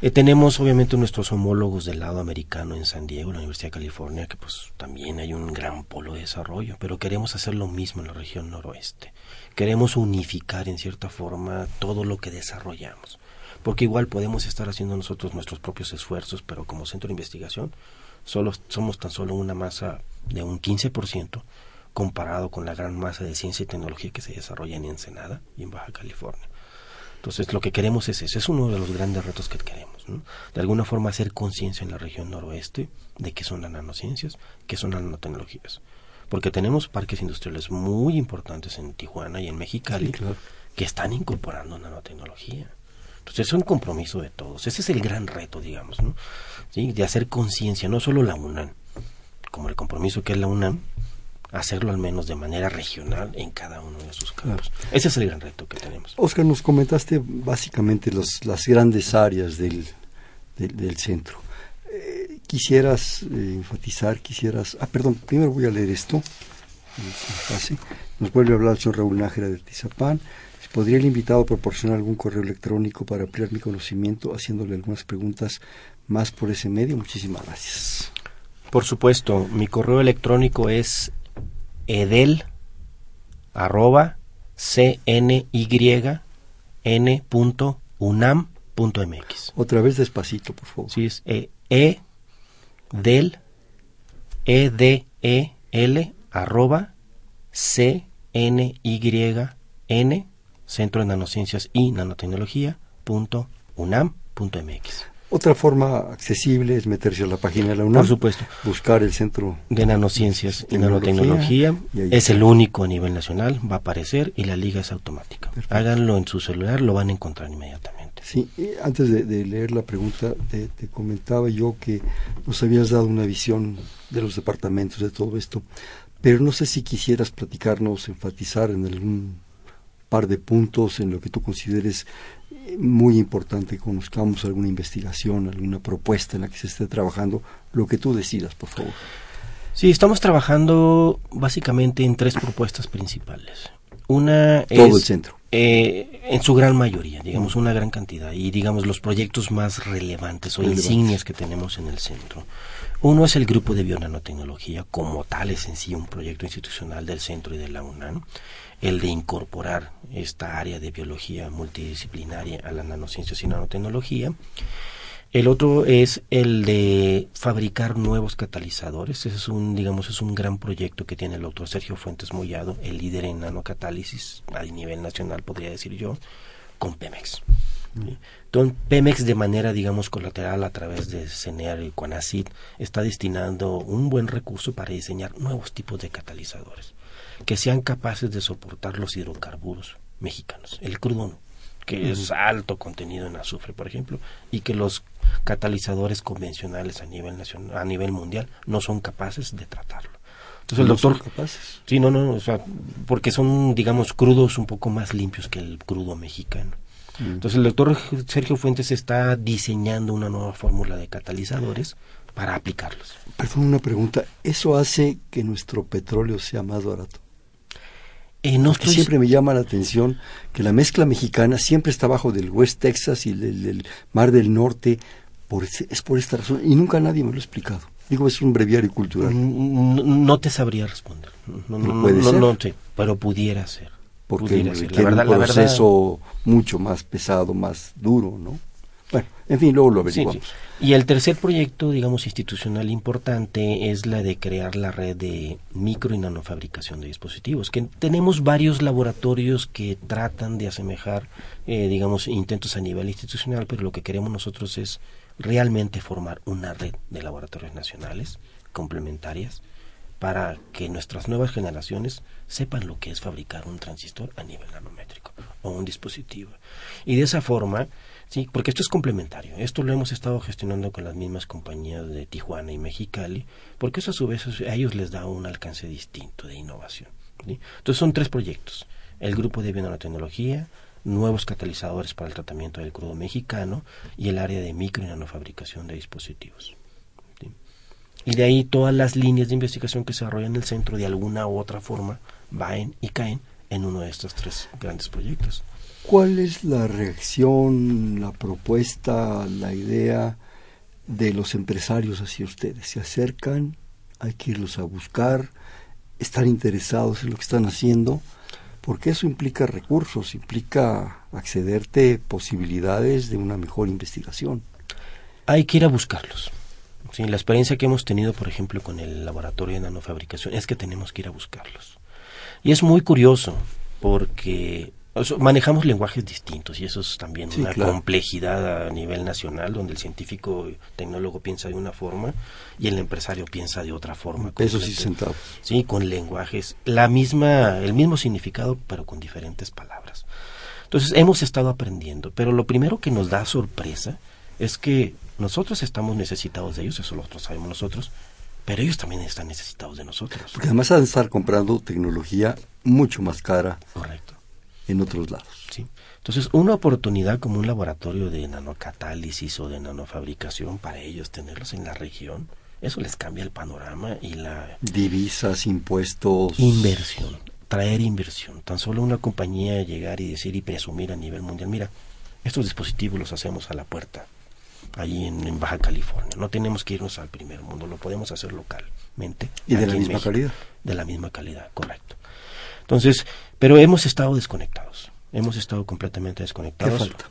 Eh, tenemos obviamente nuestros homólogos del lado americano en San Diego, la Universidad de California, que pues también hay un gran polo de desarrollo, pero queremos hacer lo mismo en la región noroeste queremos unificar en cierta forma todo lo que desarrollamos. Porque igual podemos estar haciendo nosotros nuestros propios esfuerzos, pero como centro de investigación solo, somos tan solo una masa de un 15% comparado con la gran masa de ciencia y tecnología que se desarrolla en Ensenada y en Baja California. Entonces, lo que queremos es eso, es uno de los grandes retos que queremos. De alguna forma, hacer conciencia en la región noroeste de qué son las nanociencias, qué son las nanotecnologías porque tenemos parques industriales muy importantes en Tijuana y en Mexicali que están incorporando nanotecnología. Entonces es un compromiso de todos. Ese es el gran reto, digamos, ¿no? ¿Sí? de hacer conciencia, no solo la UNAM, como el compromiso que es la UNAM, hacerlo al menos de manera regional en cada uno de sus campos. Ese es el gran reto que tenemos. Oscar, nos comentaste básicamente los, las grandes áreas del, del centro quisieras eh, enfatizar, quisieras... Ah, perdón, primero voy a leer esto. Nos vuelve a hablar el señor Raúl Nájera de Tizapán. ¿Podría el invitado proporcionar algún correo electrónico para ampliar mi conocimiento, haciéndole algunas preguntas más por ese medio? Muchísimas gracias. Por supuesto, mi correo electrónico es edel arroba punto MX. Otra vez despacito, por favor. Sí, es E, e del E D E L arroba C N Y N Centro de Nanociencias y Nanotecnología punto UNAM punto MX. Otra forma accesible es meterse a la página de la UNAM. Por supuesto. Buscar el centro de nanociencias y Tecnología, nanotecnología. y Es el único a nivel nacional, va a aparecer y la liga es automática. Háganlo en su celular, lo van a encontrar inmediatamente. Sí, antes de, de leer la pregunta, te, te comentaba yo que nos habías dado una visión de los departamentos, de todo esto, pero no sé si quisieras platicarnos, enfatizar en algún par de puntos en lo que tú consideres eh, muy importante que conozcamos alguna investigación, alguna propuesta en la que se esté trabajando, lo que tú decidas, por favor. Sí, estamos trabajando básicamente en tres propuestas principales. Una Todo es el centro. Eh, en su gran mayoría, digamos una gran cantidad, y digamos los proyectos más relevantes o Relevantes. insignias que tenemos en el centro. Uno es el grupo de bionanotecnología, como tal es en sí un proyecto institucional del centro y de la UNAM, el de incorporar esta área de biología multidisciplinaria a las nanociencias y nanotecnología. El otro es el de fabricar nuevos catalizadores. Ese es un, digamos, es un gran proyecto que tiene el doctor Sergio Fuentes Mollado, el líder en nanocatálisis a nivel nacional, podría decir yo, con Pemex. ¿sí? Entonces, Pemex de manera, digamos, colateral a través de CENER y CONACID está destinando un buen recurso para diseñar nuevos tipos de catalizadores que sean capaces de soportar los hidrocarburos mexicanos, el crudo que es alto contenido en azufre, por ejemplo, y que los catalizadores convencionales a nivel nacional, a nivel mundial no son capaces de tratarlo. Entonces el No son doctor capaces. Sí, no, no, o sea, porque son, digamos, crudos un poco más limpios que el crudo mexicano. Entonces el doctor Sergio Fuentes está diseñando una nueva fórmula de catalizadores para aplicarlos. Perdón, una pregunta. ¿Eso hace que nuestro petróleo sea más barato? Eh, no Porque estoy- siempre me llama la atención que la mezcla mexicana siempre está abajo del West Texas y del, del Mar del Norte. Por es por esta razón. Y nunca nadie me lo ha explicado. Digo, es un breviario cultural. No, no te sabría responder. No, No puede no, ser. no sé, pero pudiera ser. Porque pudiera ser. requiere La verdad, un la verdad- proceso mucho más pesado, más duro, ¿no? Bueno, en fin, luego lo Sí, averiguamos. sí. Y el tercer proyecto, digamos, institucional importante es la de crear la red de micro y nanofabricación de dispositivos, que tenemos varios laboratorios que tratan de asemejar, eh, digamos, intentos a nivel institucional, pero lo que queremos nosotros es realmente formar una red de laboratorios nacionales complementarias para que nuestras nuevas generaciones sepan lo que es fabricar un transistor a nivel nanométrico o un dispositivo. Y de esa forma, sí, porque esto es complementario. Esto lo hemos estado gestionando con las mismas compañías de Tijuana y Mexicali, porque eso a su vez a ellos les da un alcance distinto de innovación. Entonces son tres proyectos. El grupo de biotecnología, nuevos catalizadores para el tratamiento del crudo mexicano y el área de micro y nanofabricación de dispositivos. Y de ahí todas las líneas de investigación que se desarrollan en el centro de alguna u otra forma van y caen en uno de estos tres grandes proyectos. ¿Cuál es la reacción, la propuesta, la idea de los empresarios hacia ustedes? ¿Se acercan? ¿Hay que irlos a buscar? ¿Estar interesados en lo que están haciendo? Porque eso implica recursos, implica accederte posibilidades de una mejor investigación. Hay que ir a buscarlos. Sí, la experiencia que hemos tenido, por ejemplo, con el laboratorio de nanofabricación es que tenemos que ir a buscarlos. Y es muy curioso porque manejamos lenguajes distintos y eso es también Sí, una claro. complejidad a nivel nacional donde el científico tecnólogo piensa de una forma y el empresario piensa de otra forma. Pesos y centavos. Sí, con lenguajes, la misma, el mismo significado, pero con diferentes palabras. Entonces hemos estado aprendiendo, pero lo primero que nos da sorpresa es que nosotros estamos necesitados de ellos, eso lo sabemos nosotros, pero ellos también están necesitados de nosotros. Porque además han de estar comprando tecnología mucho más cara Correcto. En otros lados. ¿sí? Entonces, una oportunidad como un laboratorio de nanocatálisis o de nanofabricación para ellos tenerlos en la región, eso les cambia el panorama y la Divisas, impuestos. Inversión, traer inversión. Tan solo una compañía llegar y decir y presumir a nivel mundial, mira, estos dispositivos los hacemos a la puerta, allí en, en Baja California. No tenemos que irnos al primer mundo, lo podemos hacer localmente. Y de la misma México. calidad. De la misma calidad, correcto. Entonces, pero hemos estado desconectados. Hemos estado completamente ¿Qué desconectados. falta?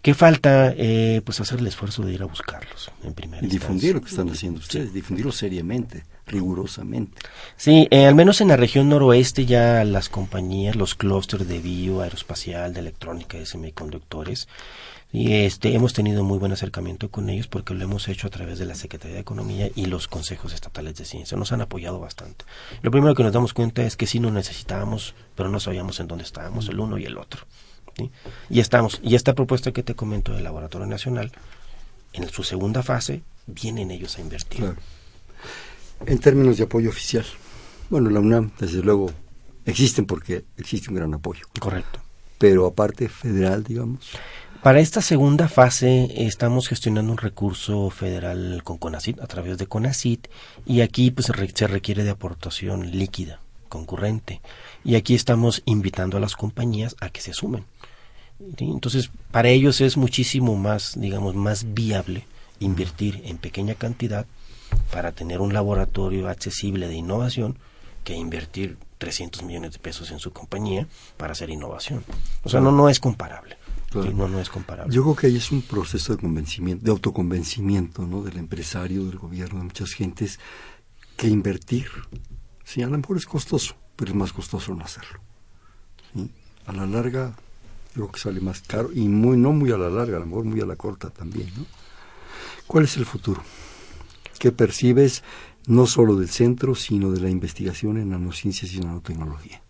¿Qué falta? Eh, pues hacer el esfuerzo de ir a buscarlos en primer Y difundir lo que están haciendo ustedes, difundirlo seriamente, rigurosamente. Sí, eh, al menos en la región noroeste ya las compañías, los clústeres de bio, aeroespacial, de electrónica, de semiconductores, y este hemos tenido muy buen acercamiento con ellos porque lo hemos hecho a través de la Secretaría de Economía y los consejos estatales de ciencia. Nos han apoyado bastante. Lo primero que nos damos cuenta es que sí nos necesitábamos, pero no sabíamos en dónde estábamos, el uno y el otro. ¿sí? Y estamos, y esta propuesta que te comento del Laboratorio Nacional, en su segunda fase, vienen ellos a invertir. Claro. En términos de apoyo oficial, bueno, la UNAM, desde luego, existen porque existe un gran apoyo. Correcto. Pero aparte federal, digamos. Para esta segunda fase estamos gestionando un recurso federal con CONACIT a través de CONACIT y aquí pues se, re- se requiere de aportación líquida, concurrente. Y aquí estamos invitando a las compañías a que se sumen. Entonces, para ellos es muchísimo más, digamos, más viable invertir en pequeña cantidad para tener un laboratorio accesible de innovación que invertir 300 millones de pesos en su compañía para hacer innovación. O sea, no, no es comparable. Claro. No, no es comparable. Yo creo que ahí es un proceso de convencimiento, de autoconvencimiento, ¿no? Del empresario, del gobierno, de muchas gentes, que invertir, sí, a lo mejor es costoso, pero es más costoso no hacerlo. ¿sí? A la larga, yo creo que sale más caro, y muy, no muy a la larga, a lo mejor muy a la corta también, ¿no? ¿Cuál es el futuro? ¿Qué percibes no solo del centro, sino de la investigación en nanociencias y nanotecnología?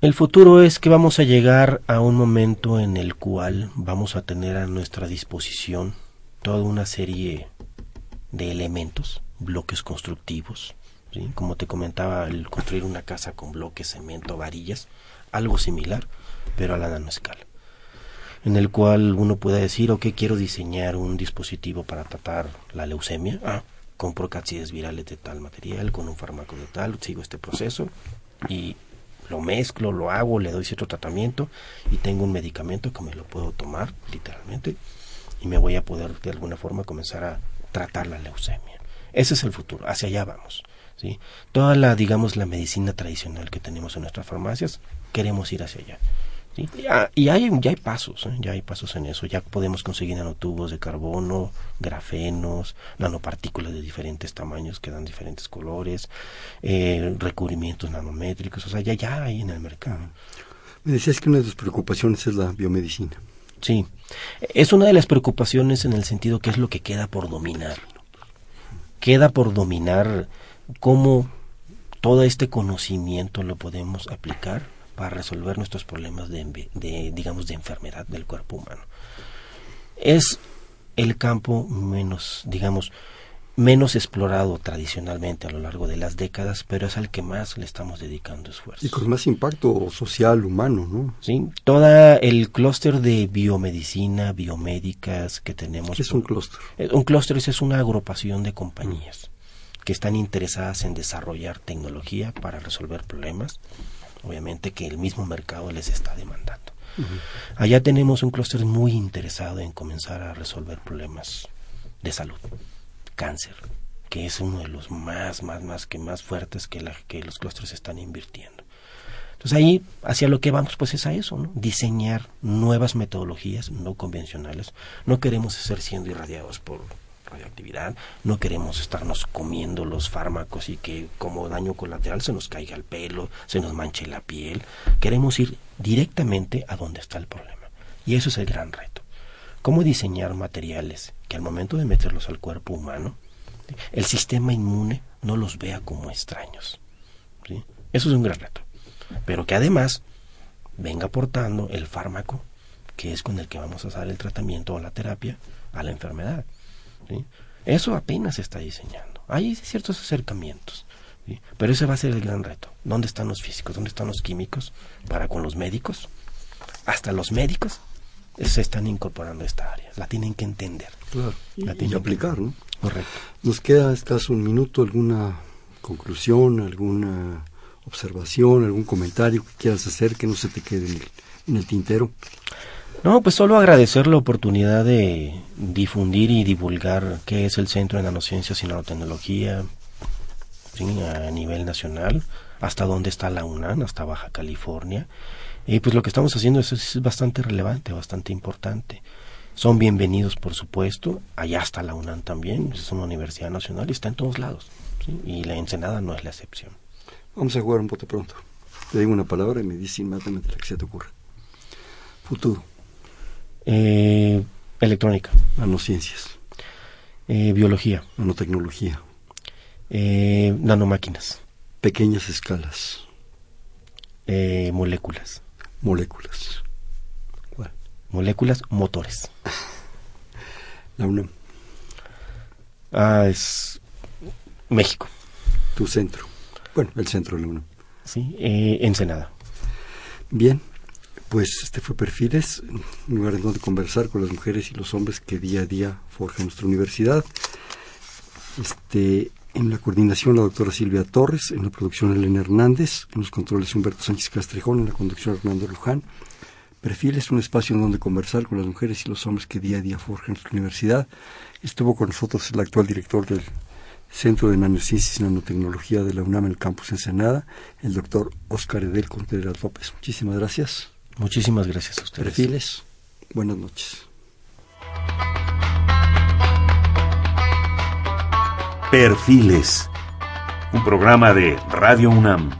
El futuro es que vamos a llegar a un momento en el cual vamos a tener a nuestra disposición toda una serie de elementos, bloques constructivos, ¿sí? como te comentaba, el construir una casa con bloques, cemento, varillas, algo similar, pero a la nanoescala, en el cual uno puede decir, ok, quiero diseñar un dispositivo para tratar la leucemia, ah, compro cápsides virales de tal material, con un fármaco de tal, sigo este proceso y lo mezclo, lo hago, le doy cierto tratamiento y tengo un medicamento que me lo puedo tomar literalmente y me voy a poder de alguna forma comenzar a tratar la leucemia. Ese es el futuro, hacia allá vamos. ¿sí? Toda la, digamos, la medicina tradicional que tenemos en nuestras farmacias, queremos ir hacia allá. ¿Sí? Ya, y hay, ya hay pasos, ¿eh? ya hay pasos en eso. Ya podemos conseguir nanotubos de carbono, grafenos, nanopartículas de diferentes tamaños que dan diferentes colores, eh, recubrimientos nanométricos, o sea, ya, ya hay en el mercado. Me decías que una de tus preocupaciones es la biomedicina. Sí, es una de las preocupaciones en el sentido que es lo que queda por dominar. Queda por dominar cómo todo este conocimiento lo podemos aplicar para resolver nuestros problemas de, digamos, de enfermedad del cuerpo humano. Es el campo menos, digamos, menos explorado tradicionalmente a lo largo de las décadas, pero es al que más le estamos dedicando esfuerzos. Y con más impacto social, humano, ¿no? ¿sí? Todo el clúster de biomedicina, biomédicas que tenemos. ¿Qué es un clúster? Eh, Un clúster es- es una agrupación de compañías que están interesadas en desarrollar tecnología para resolver problemas, obviamente que el mismo mercado les está demandando. Allá tenemos un clúster muy interesado en comenzar a resolver problemas de salud, cáncer, que es uno de los más, más, más que más fuertes que, los clústeres están invirtiendo. Entonces ahí hacia lo que vamos pues es a eso, ¿no? diseñar nuevas metodologías no convencionales. No queremos ser siendo irradiados por radioactividad, no queremos estarnos comiendo los fármacos y que como daño colateral se nos caiga el pelo, se nos manche la piel. Queremos ir directamente a donde está el problema. Y eso es el gran reto. ¿Cómo diseñar materiales que al momento de meterlos al cuerpo humano, el sistema inmune no los vea como extraños? Eso es un gran reto pero que además venga aportando el fármaco que es con el que vamos a dar el tratamiento o la terapia a la enfermedad. ¿Sí? Eso apenas se está diseñando. Hay ciertos acercamientos, ¿sí? pero ese va a ser el gran reto. ¿Dónde están los físicos? ¿Dónde están los químicos? Para con los médicos. Hasta los médicos se están incorporando a esta área. La tienen que entender. Claro. La Y tienen que- aplicar, ¿no? Correcto. Nos queda escaso un minuto, alguna conclusión, alguna observación, algún comentario que quieras hacer que no se te quede en el, en el tintero. No, pues solo agradecer la oportunidad de difundir y divulgar qué es el Centro de Nanociencias y Nanotecnología, a nivel nacional, hasta dónde está la UNAM, hasta Baja California. Y pues lo que estamos haciendo es, bastante relevante, bastante importante. Son bienvenidos, por supuesto. Allá está la UNAM también, es una universidad nacional y está en todos lados. Y la Ensenada no es la excepción. Vamos a jugar un poco pronto. Te digo una palabra y me dices inmediatamente la que se te ocurra. Futuro. Eh, electrónica. Nanociencias. Eh, biología. Nanotecnología. Eh, nanomáquinas. Pequeñas escalas. Eh, moléculas. Moléculas. ¿Cuál? Moléculas, motores. La UNAM. Ah, es México. Tu centro. Bueno, el centro de la UNAM. Sí, eh, Ensenada. Bien, pues este fue Perfiles, un lugar en donde conversar con las mujeres y los hombres que día a día forjan nuestra universidad. Este, en la coordinación la doctora Silvia Torres, en la producción Elena Hernández, en los controles Humberto Sánchez Castrejón, en la conducción Hernando Luján. Perfiles, un espacio en donde conversar con las mujeres y los hombres que día a día forjan nuestra universidad. Estuvo con nosotros el actual director del Centro de Nanociencias y Nanotecnología de la UNAM en el campus Ensenada, el doctor Oscar Edel Contreras López. Muchísimas gracias. Muchísimas gracias a ustedes. Perfiles, buenas noches. Perfiles, un programa de Radio UNAM.